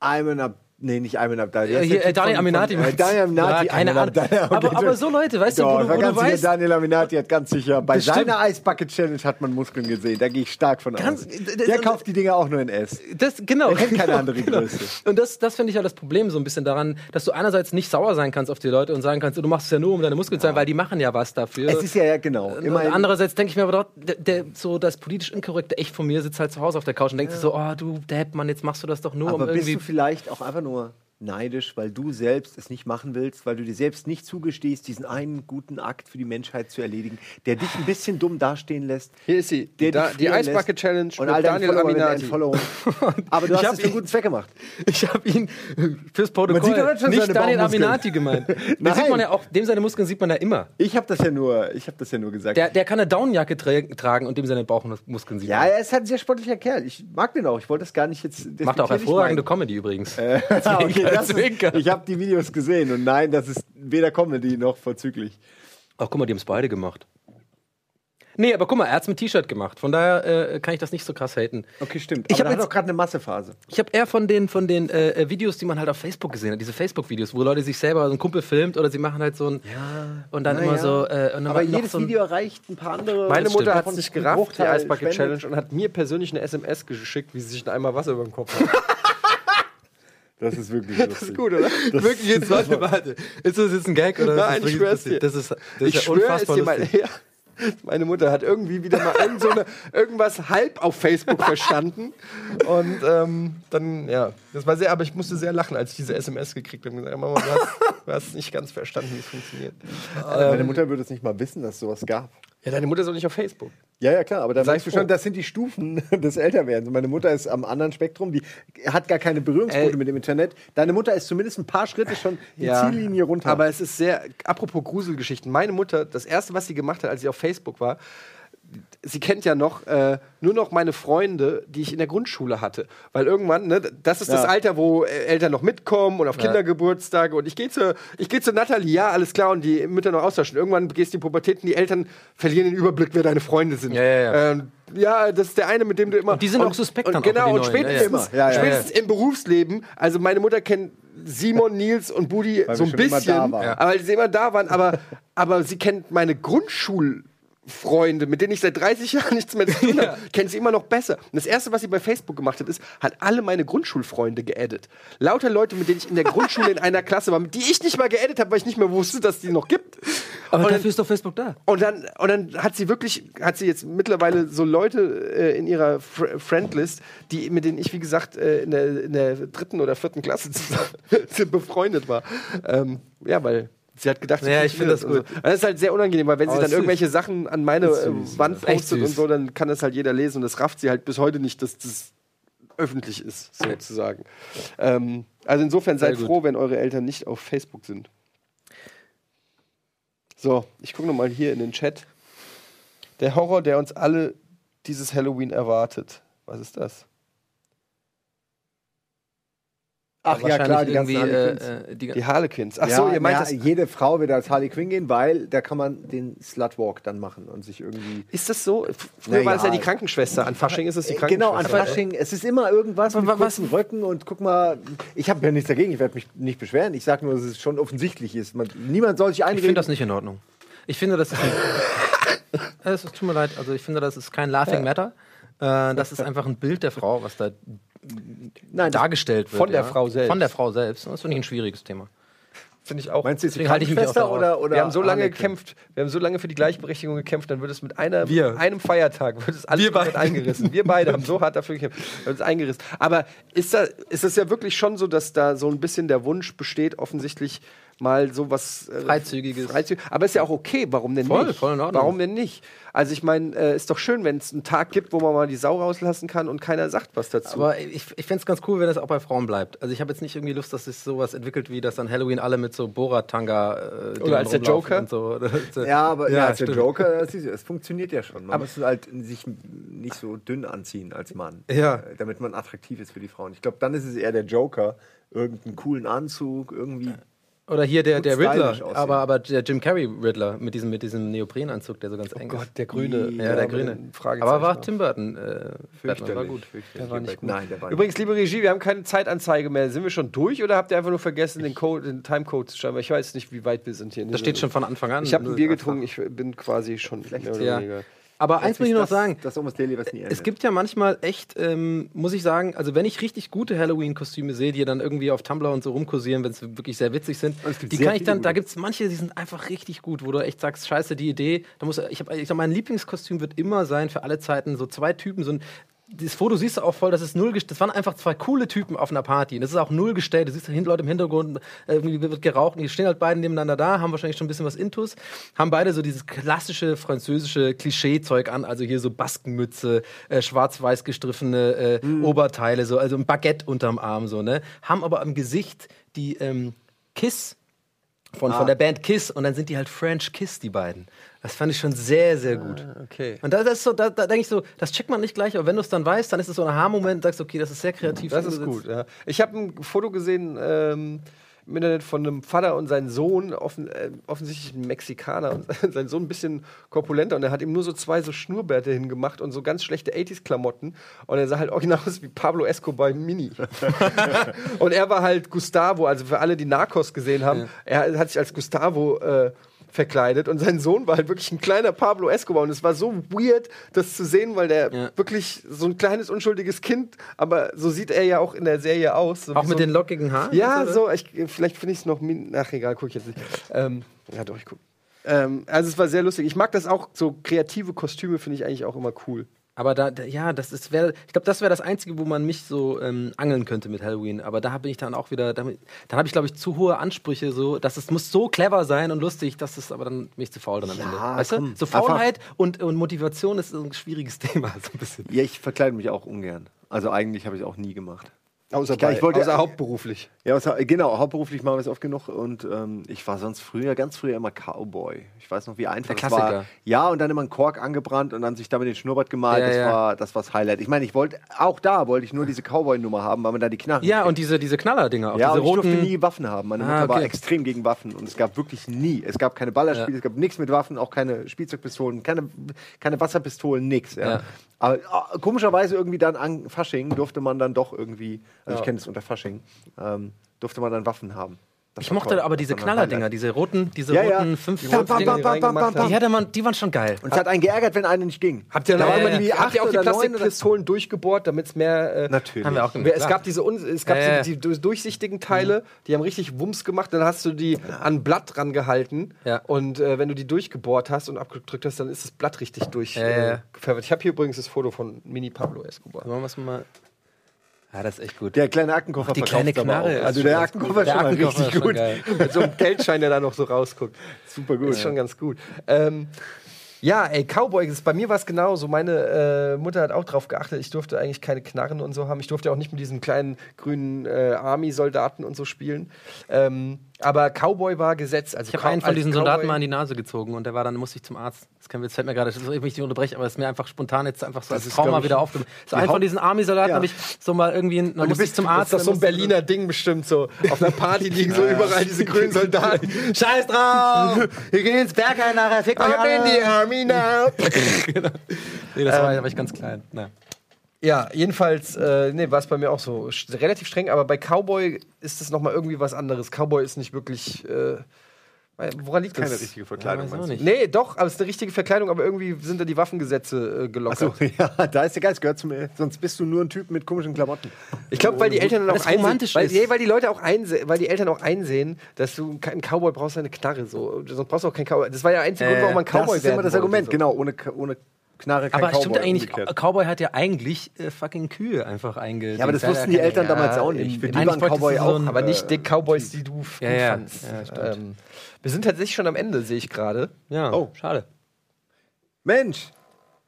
Ayman Ab Nee, nicht Ayman Abdal. Ja, hier, äh, Daniel Aminati. Äh, Daniel Aminati. Ja, keine Ahnung. Abdal, okay, Aber, aber so Leute, weißt du, Doch, wo du, wo du ganz sicher, weißt, Daniel Aminati hat ganz sicher, bei Bestimmt. seiner Ice Bucket Challenge hat man Muskeln gesehen. Da gehe ich stark von Ganz- aus. das- Der kauft die Dinger auch nur in S. Das, genau. Er kennt keine genau, andere genau. Größe. Und das, das finde ich ja das Problem so ein bisschen daran, dass du einerseits nicht sauer sein kannst auf die Leute und sagen kannst, du machst es ja nur, um deine Muskeln zu zeigen, weil die machen ja was dafür. Es ist ja, ja genau. Und Immerhin, andererseits denke ich mir aber doch, der, der, so das politisch inkorrekte Echt von mir sitzt halt zu Hause auf der Couch und denkt sich so, oh du Depp, Mann, jetzt machst du das doch nur, aber um bist irgendwie. du vielleicht auch einfach nur continua. Neidisch, weil du selbst es nicht machen willst, weil du dir selbst nicht zugestehst, diesen einen guten Akt für die Menschheit zu erledigen, der dich ein bisschen dumm dastehen lässt. Hier ist sie. Der Da, die lässt Challenge und all Daniel Aminati. Aber du Ich hast es für einen guten Zweck gemacht. Ich habe ihn fürs Man sieht Protokoll nicht Daniel. Aminati gemeint. Den sieht man ja auch, dem seine Muskeln sieht man ja immer. Ich habe das ja nur, ich habe das ja nur gesagt. Der, der kann eine Downjacke tra tragen und dem seine Bauchmuskeln sieht ja, man. er ist halt ein sehr sportlicher Kerl. Ich mag den auch. Ich wollte das gar nicht jetzt. Macht auch hervorragende. Comedy übrigens. Ah, okay, das Zwinker. ist, ich habe die Videos gesehen und nein, das ist weder Comedy noch vorzüglich. Ach, guck mal, die haben es beide gemacht. Nee, aber guck mal, er hat es mit T-Shirt gemacht. Von daher äh, kann ich das nicht so krass haten. Okay, stimmt. Ich Aber hab er hat jetzt- auch gerade eine Massephase. Ich habe eher von den, von den äh, äh, Videos, die man halt auf Facebook gesehen hat, diese Facebook-Videos, wo Leute sich selber so ein Kumpel filmt oder sie machen halt so ein. Ja. Und dann immer ja. so. Äh, und dann Aber jedes so Video erreicht ein paar andere. Meine Mutter hat sich gerafft, die Bruchteil Ice Bucket spendet. Challenge, und hat mir persönlich eine SMS geschickt, wie sie sich ein Eimer Wasser über den Kopf hat. Das ist wirklich Das lustig. ist gut, oder? Wirklich jetzt, warte, warte. Ist das jetzt ein Gag oder Nein, ist das ich schwör's dir. Das ist, das ist ich ja schwöre es unfassbar lustig. Ja. Meine Mutter hat irgendwie wieder mal irgend so eine, irgendwas halb auf Facebook verstanden. Und ähm, dann, ja, das war sehr, aber ich musste sehr lachen, als ich diese SMS gekriegt habe und gesagt, Mama, du hast, du hast nicht ganz verstanden, wie es funktioniert. Meine Mutter würde es nicht mal wissen, dass es sowas gab. Ja, deine Mutter ist auch nicht auf Facebook. Ja, ja, klar, aber da Sei sagst du schon, das sind die Stufen des Älterwerdens. Meine Mutter ist am anderen Spektrum, die hat gar keine Berührungspunkte Äh, mit dem Internet. Deine Mutter ist zumindest ein paar Schritte schon die Ziellinie runter. Aber es ist sehr, apropos Gruselgeschichten. Meine Mutter, das erste, was sie gemacht hat, als sie auf Facebook war, sie kennt ja noch äh, nur noch meine Freunde, die ich in der Grundschule hatte. Weil irgendwann, ne, das ist das Ja. Alter, wo Eltern noch mitkommen und auf Kindergeburtstage und ich gehe zu, ich gehe zu Nathalie, ja, alles klar, und die Mütter noch austauschen. Irgendwann gehst du in die Pubertät und die Eltern verlieren den Überblick, wer deine Freunde sind. Ja, ja, ja. Ähm, ja, das ist der eine, mit dem du immer. Und die sind auch suspekt und, dann Genau, und neuen. spätestens, Ja, ja. Ja, ja, spätestens im Berufsleben, also meine Mutter kennt Simon, Nils und Budi so ein bisschen, weil sie immer da waren, aber, aber sie kennt meine Grundschul Freunde, mit denen ich seit 30 Jahren nichts mehr zu tun habe, kennt sie immer noch besser. Und das erste, was sie bei Facebook gemacht hat, ist, hat alle meine Grundschulfreunde geaddet. Lauter Leute, mit denen ich in der Grundschule in einer Klasse war, die ich nicht mal geaddet habe, weil ich nicht mehr wusste, dass die noch gibt. Aber Und dafür ist doch Facebook da. Und dann, und dann hat sie wirklich, hat sie jetzt mittlerweile so Leute äh, in ihrer Fr Friendlist, die, mit denen ich, wie gesagt, äh, in, der, in der dritten oder vierten Klasse befreundet war. Ähm, ja, weil sie hat gedacht, sie Ja, ich finde das und So. Das ist halt sehr unangenehm, weil wenn Aber sie dann süß. irgendwelche Sachen an meine süß, Wand ja. Echt postet und süß. so, dann kann das halt jeder lesen und das rafft sie halt bis heute nicht, dass das öffentlich ist, sozusagen. Ähm, also insofern seid gut. froh, wenn eure Eltern nicht auf Facebook sind. So, ich gucke nochmal hier in den Chat. Der Horror, der uns alle dieses Halloween erwartet. Was ist das? Ach ja, klar, die ganzen irgendwie Harley Quinns. äh, äh, die, Die Harlequins. Ach ja, so, ihr meint ja, das. jede Frau wird als Harley Quinn gehen, weil da kann man den Slutwalk dann machen und sich irgendwie. Ist das so? Früher Na war es ja ja. die Krankenschwester. An Fasching ist es die Äh, Krankenschwester. Genau, an? Fasching. Es ist immer irgendwas mit was- kurzen Röcken und guck mal, ich habe ja nichts dagegen, ich werde mich nicht beschweren. Ich sage nur, dass es schon offensichtlich ist. Man, niemand soll sich ich einreden. finde das nicht in Ordnung. Ich finde, das ist. Es tut mir leid, also ich finde, das ist kein Laughing Matter. Äh, das ist einfach ein Bild der Frau, was da Nein, das- dargestellt wird. Von der ja. Frau selbst. Von der Frau selbst. Das finde ich ein schwieriges Thema. Finde ich auch. Meinst du jetzt halte ich mich auch darauf. oder, oder wir haben so lange gekämpft, wir haben so lange für die Gleichberechtigung gekämpft, dann wird es mit einer, Wir. einem Feiertag wird es alles Wir beide. eingerissen. Wir beide haben so hart dafür gekämpft, wird es eingerissen. Aber ist da, ist es ja wirklich schon so, dass da so ein bisschen der Wunsch besteht, offensichtlich mal sowas äh, Freizügiges. Freizüg aber ist ja auch okay, warum denn Voll, nicht? voll in Ordnung. Warum denn nicht? Also ich meine, äh, ist doch schön, wenn es einen Tag gibt, wo man mal die Sau rauslassen kann und keiner sagt was dazu. Aber ich, ich fände es ganz cool, wenn es auch bei Frauen bleibt. Also ich habe jetzt nicht irgendwie Lust, dass sich sowas entwickelt, wie dass dann Halloween alle mit so Borat-Tanga äh, Oder als der rumlaufen Joker? Und so. Ja, aber ja, als der stimmt. Joker, das ist, es funktioniert ja schon. Man muss halt sich nicht so dünn anziehen als Mann. Ja. Äh, Damit man attraktiv ist für die Frauen. Ich glaube, dann ist es eher der Joker. Irgendeinen coolen Anzug, irgendwie. Oder hier der, der Riddler, aber, aber der Jim Carrey Riddler mit diesem, mit diesem Neoprenanzug, der so ganz eng Oh Gott, ist. der Grüne. Ja, der Grüne. Aber war. Tim Burton. Äh, Batman war gut. Der war nicht gut. Nein, der war nicht Übrigens, liebe Regie, wir haben keine Zeitanzeige mehr. Sind wir schon durch oder habt ihr einfach nur vergessen, den, Code, den Timecode zu schreiben? Ich weiß nicht, wie weit wir sind hier. Das steht schon von Anfang an. Ich habe ein Bier getrunken, ich bin quasi schon mehr oder Ja. Aber eins muss ich noch das, sagen. Das Almost Daily, was nie endet. Es gibt ja manchmal echt, ähm, muss ich sagen, also wenn ich richtig gute Halloween-Kostüme sehe, die dann irgendwie auf Tumblr und so rumkursieren, wenn sie wirklich sehr witzig sind, die kann ich dann, da gibt es manche, die sind einfach richtig gut, wo du echt sagst, scheiße, die Idee, da muss, ich habe, ich sag, mein Lieblingskostüm wird immer sein für alle Zeiten, so zwei Typen, so ein das Foto siehst du auch voll, das ist null gest- Das waren einfach zwei coole Typen auf einer Party. Und das ist auch null gestellt. Du siehst da hinten Leute im Hintergrund, äh, irgendwie wird geraucht und die stehen halt beide nebeneinander da, haben wahrscheinlich schon ein bisschen was Intus, haben beide so dieses klassische französische Klischee-Zeug an, also hier so Baskenmütze, äh, schwarz-weiß gestriffene äh, Oberteile, so, also ein Baguette unterm Arm, so, ne? Haben aber am Gesicht die ähm, Kiss von, von der Band Kiss und dann sind die halt French Kiss, die beiden. Das fand ich schon sehr, sehr gut. Okay. Und da, das ist so, da, da denke ich so, das checkt man nicht gleich, aber wenn du es dann weißt, dann ist es so ein Aha-Moment, sagst okay, das ist sehr kreativ. Das ist gut, ja. Ich habe ein Foto gesehen ähm, im Internet von einem Vater und seinem Sohn, offen, äh, offensichtlich ein Mexikaner, und sein Sohn ein bisschen korpulenter und er hat ihm nur so zwei so Schnurrbärte hingemacht und so ganz schlechte 80s-Klamotten und er sah halt original aus wie Pablo Escobar im Mini. und er war halt Gustavo, also für alle, die Narcos gesehen haben, er hat sich als Gustavo äh, verkleidet und sein Sohn war halt wirklich ein kleiner Pablo Escobar und es war so weird, das zu sehen, weil der Ja. wirklich so ein kleines unschuldiges Kind, aber so sieht er ja auch in der Serie aus. So Auch mit so den lockigen Haaren? Ja, so, ich, vielleicht finde ich es noch, ach egal, guck ich jetzt nicht. Ähm, ja doch, ich guck. Ähm, also es war sehr lustig. Ich mag das auch, so kreative Kostüme finde ich eigentlich auch immer cool. Aber da, da ja, das ist, wär, ich glaube, das wäre das Einzige, wo man mich so ähm, angeln könnte mit Halloween. Aber da bin ich dann auch wieder, damit, dann habe ich, glaube ich, zu hohe Ansprüche, so, dass es muss so clever sein und lustig, dass es aber dann bin ich zu faul dann am Ja, Ende. Weißt komm, du? So Faulheit und, und Motivation ist ein schwieriges Thema, so ein bisschen. Ja, ich verkleide mich auch ungern. Also eigentlich habe ich es auch nie gemacht. Außer, Ja, ich wollte- außer hauptberuflich. Ja, was, genau, hauptberuflich machen wir es oft genug und ähm, ich war sonst früher, ganz früher immer Cowboy. Ich weiß noch, wie einfach Der es war. Ja, und dann immer einen Kork angebrannt und dann sich damit den Schnurrbart gemalt. Ja, das, ja. War, das war das Highlight. Ich meine, ich wollte, auch da wollte ich nur diese Cowboy-Nummer haben, weil man da die Knarren Ja, kriegt. und diese, diese Knaller-Dinger, auch ja, diese und ich roten. durfte nie Waffen haben. Meine Ah, Mutter war okay. extrem gegen Waffen und es gab wirklich nie. Es gab keine Ballerspiele, Ja. es gab nichts mit Waffen, auch keine Spielzeugpistolen, keine, keine Wasserpistolen, nix. Ja. Ja. Aber ah, komischerweise irgendwie dann an Fasching durfte man dann doch irgendwie, also ich kenne es unter Fasching, ähm, durfte man dann Waffen haben. Ich mochte aber diese Knallerdinger, diese roten, diese Ja, ja. roten fünf Die bam, Dinger, bam, bam, bam, bam, bam. die, hatte man, die waren schon geil. Und es hat einen geärgert, wenn eine nicht ging. Habt ihr, Da noch war immer man die, irgendwie habt ihr auch acht die Plastikpistolen durchgebohrt, damit es mehr. Äh, Natürlich. Haben wir auch gemacht. Es gab diese un es gab Ja, ja. die, die durchsichtigen Teile, die haben richtig Wumms gemacht. Dann hast du die an ein Blatt rangehalten Ja. und äh, wenn du die durchgebohrt hast und abgedrückt hast, dann ist das Blatt richtig Ja, ja. durchgefärbt. ich habe hier übrigens das Foto von Mini Pablo Escobar. Wollen wir es mal. Ja, das ist echt gut. Der kleine Aktenkoffer Die kleine Knarre Also der Aktenkoffer ist schon mal richtig gut. Mit so einem Geldschein, der da noch so rausguckt. Super gut. Ist schon ganz gut. Ähm, ja, ey, Cowboy, das- bei mir war es genauso. Meine äh, Mutter hat auch drauf geachtet. Ich durfte eigentlich keine Knarren und so haben. Ich durfte auch nicht mit diesen kleinen grünen äh, Army-Soldaten und so spielen. Ähm, aber Cowboy war Gesetz. Also Ich habe einen von diesen Soldaten Cowboy- mal in die Nase gezogen und der war dann, musste ich zum Arzt. Das kann, jetzt fällt mir gerade, das ist- ich mich nicht unterbrechen, aber es ist mir einfach spontan jetzt einfach so als ist, Trauma wieder aufgekommen. So einen von diesen Army-Soldaten Ja. habe ich so mal irgendwie, dann Du musste ich bist zum Das Arzt. ist doch so ein Berliner Ding bestimmt so. Auf einer Party liegen so überall diese grünen Soldaten. Scheiß drauf! Wir gehen ins Bergheim nachher, fick euch I'm in the army now. Nee, das war, da war ich ganz klein. Naja. Ja, jedenfalls, äh, nee, war es bei mir auch so st- relativ streng, aber bei Cowboy ist es nochmal irgendwie was anderes. Cowboy ist nicht wirklich. Äh, woran liegt Keine das? richtige Verkleidung. Ja, meinst du? nicht. Nee, doch, aber es ist eine richtige Verkleidung, aber irgendwie sind da die Waffengesetze äh, gelockert. Achso, ja, da ist der Geist, gehört zum. Sonst bist du nur ein Typ mit komischen Klamotten. Ich glaube, weil die Eltern dann auch einsehen, romantisch weil, ist. nee, weil die Leute auch einsehen, weil die Eltern auch einsehen, dass du keinen Cowboy brauchst, eine Knarre so. Sonst brauchst du auch keinen Cowboy. Das war ja der einzige Äh, Grund, warum man Cowboy das ist immer werden das Argument, so. genau. Ohne, ohne Knarre kein Aber Cowboy. stimmt eigentlich, umgekehrt. Cowboy hat ja eigentlich äh, fucking Kühe einfach einge. Ja, aber das wussten die Eltern ja, damals auch nicht. Für die waren Cowboy so auch. ein- Aber nicht die Cowboys, die du Ja, ja. fandst. Ja, ähm, wir sind tatsächlich schon am Ende, sehe ich gerade. Ja, Oh. schade. Mensch,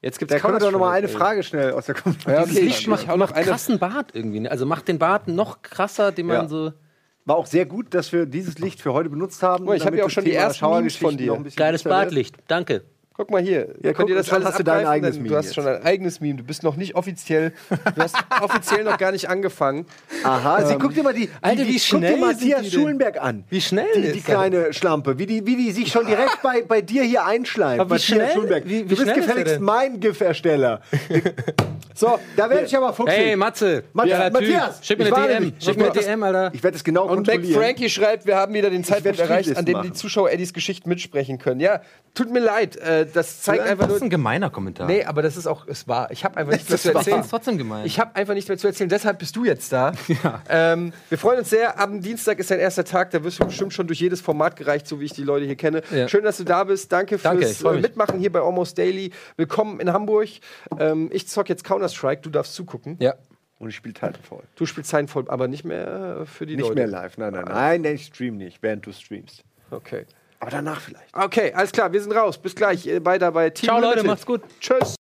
Jetzt gibt da es können wir doch noch mal eine Frage schnell aus der Kommentare. Ja, Dieses Licht ich- macht auch noch noch eine- krassen Bart irgendwie. ne? Also macht den Bart noch krasser, den man Ja. so. War auch sehr gut, dass wir dieses Licht für heute benutzt haben. Mal, ich hab damit ja auch schon die ersten Memes von dir. Geiles. Bartlicht. Danke. Guck mal hier. Ja, Könnt guck, ihr das alles hast du dein eigenes Meme Du hast jetzt. schon ein eigenes Meme. Du bist noch nicht offiziell. Du hast offiziell noch gar nicht angefangen. Aha, sie guckt dir mal die, die, Alter, die wie guck schnell dir Matthias die? Schulenberg an. Wie schnell Die, die das? kleine Schlampe, wie die, wie die sich schon direkt bei, bei dir hier einschleimt. Aber wie Matthias schnell? Schulenberg. Wie- wie du bist gefälligst mein GIF-Ersteller. so, da werde ich aber fuchsig. Hey, Matze. Geiler Typ. Matthias, Schick mir eine DM. Schick mir eine das- DM, Alter. Ich werde es genau Und Mac kontrollieren. Frankie schreibt, wir haben wieder den Zeitpunkt erreicht, an dem die Zuschauer Eddies Geschichte mitsprechen können. Ja, tut mir leid. Äh, das zeigt Ja, einfach Das ist ein gemeiner Kommentar. Nee, aber das ist auch, es war. Ich habe einfach nichts mehr zu ist das erzählen. ist trotzdem gemein. Ich habe einfach nichts mehr zu erzählen, deshalb bist du jetzt da. Ähm, wir freuen uns sehr. Am Dienstag ist dein erster Tag. Da wirst du bestimmt schon durch jedes Format gereicht, so wie ich die Leute hier kenne. Ja. Schön, dass du da bist. Danke Danke, fürs freu äh. Mitmachen hier bei Almost Daily. Willkommen in Hamburg. Ähm, ich zock jetzt Counter-Strike. Du darfst zugucken. ja. Und ich spiele Titanfall. Du spielst Titanfall, aber nicht mehr äh, für die Nicht Leute. mehr live, nein, nein, nein, nein, ich stream nicht, während du streamst. Okay. Aber danach vielleicht. Okay, alles klar. Wir sind raus. Bis gleich. Beide bei Team Ciao, Leute, macht's gut. Tschüss.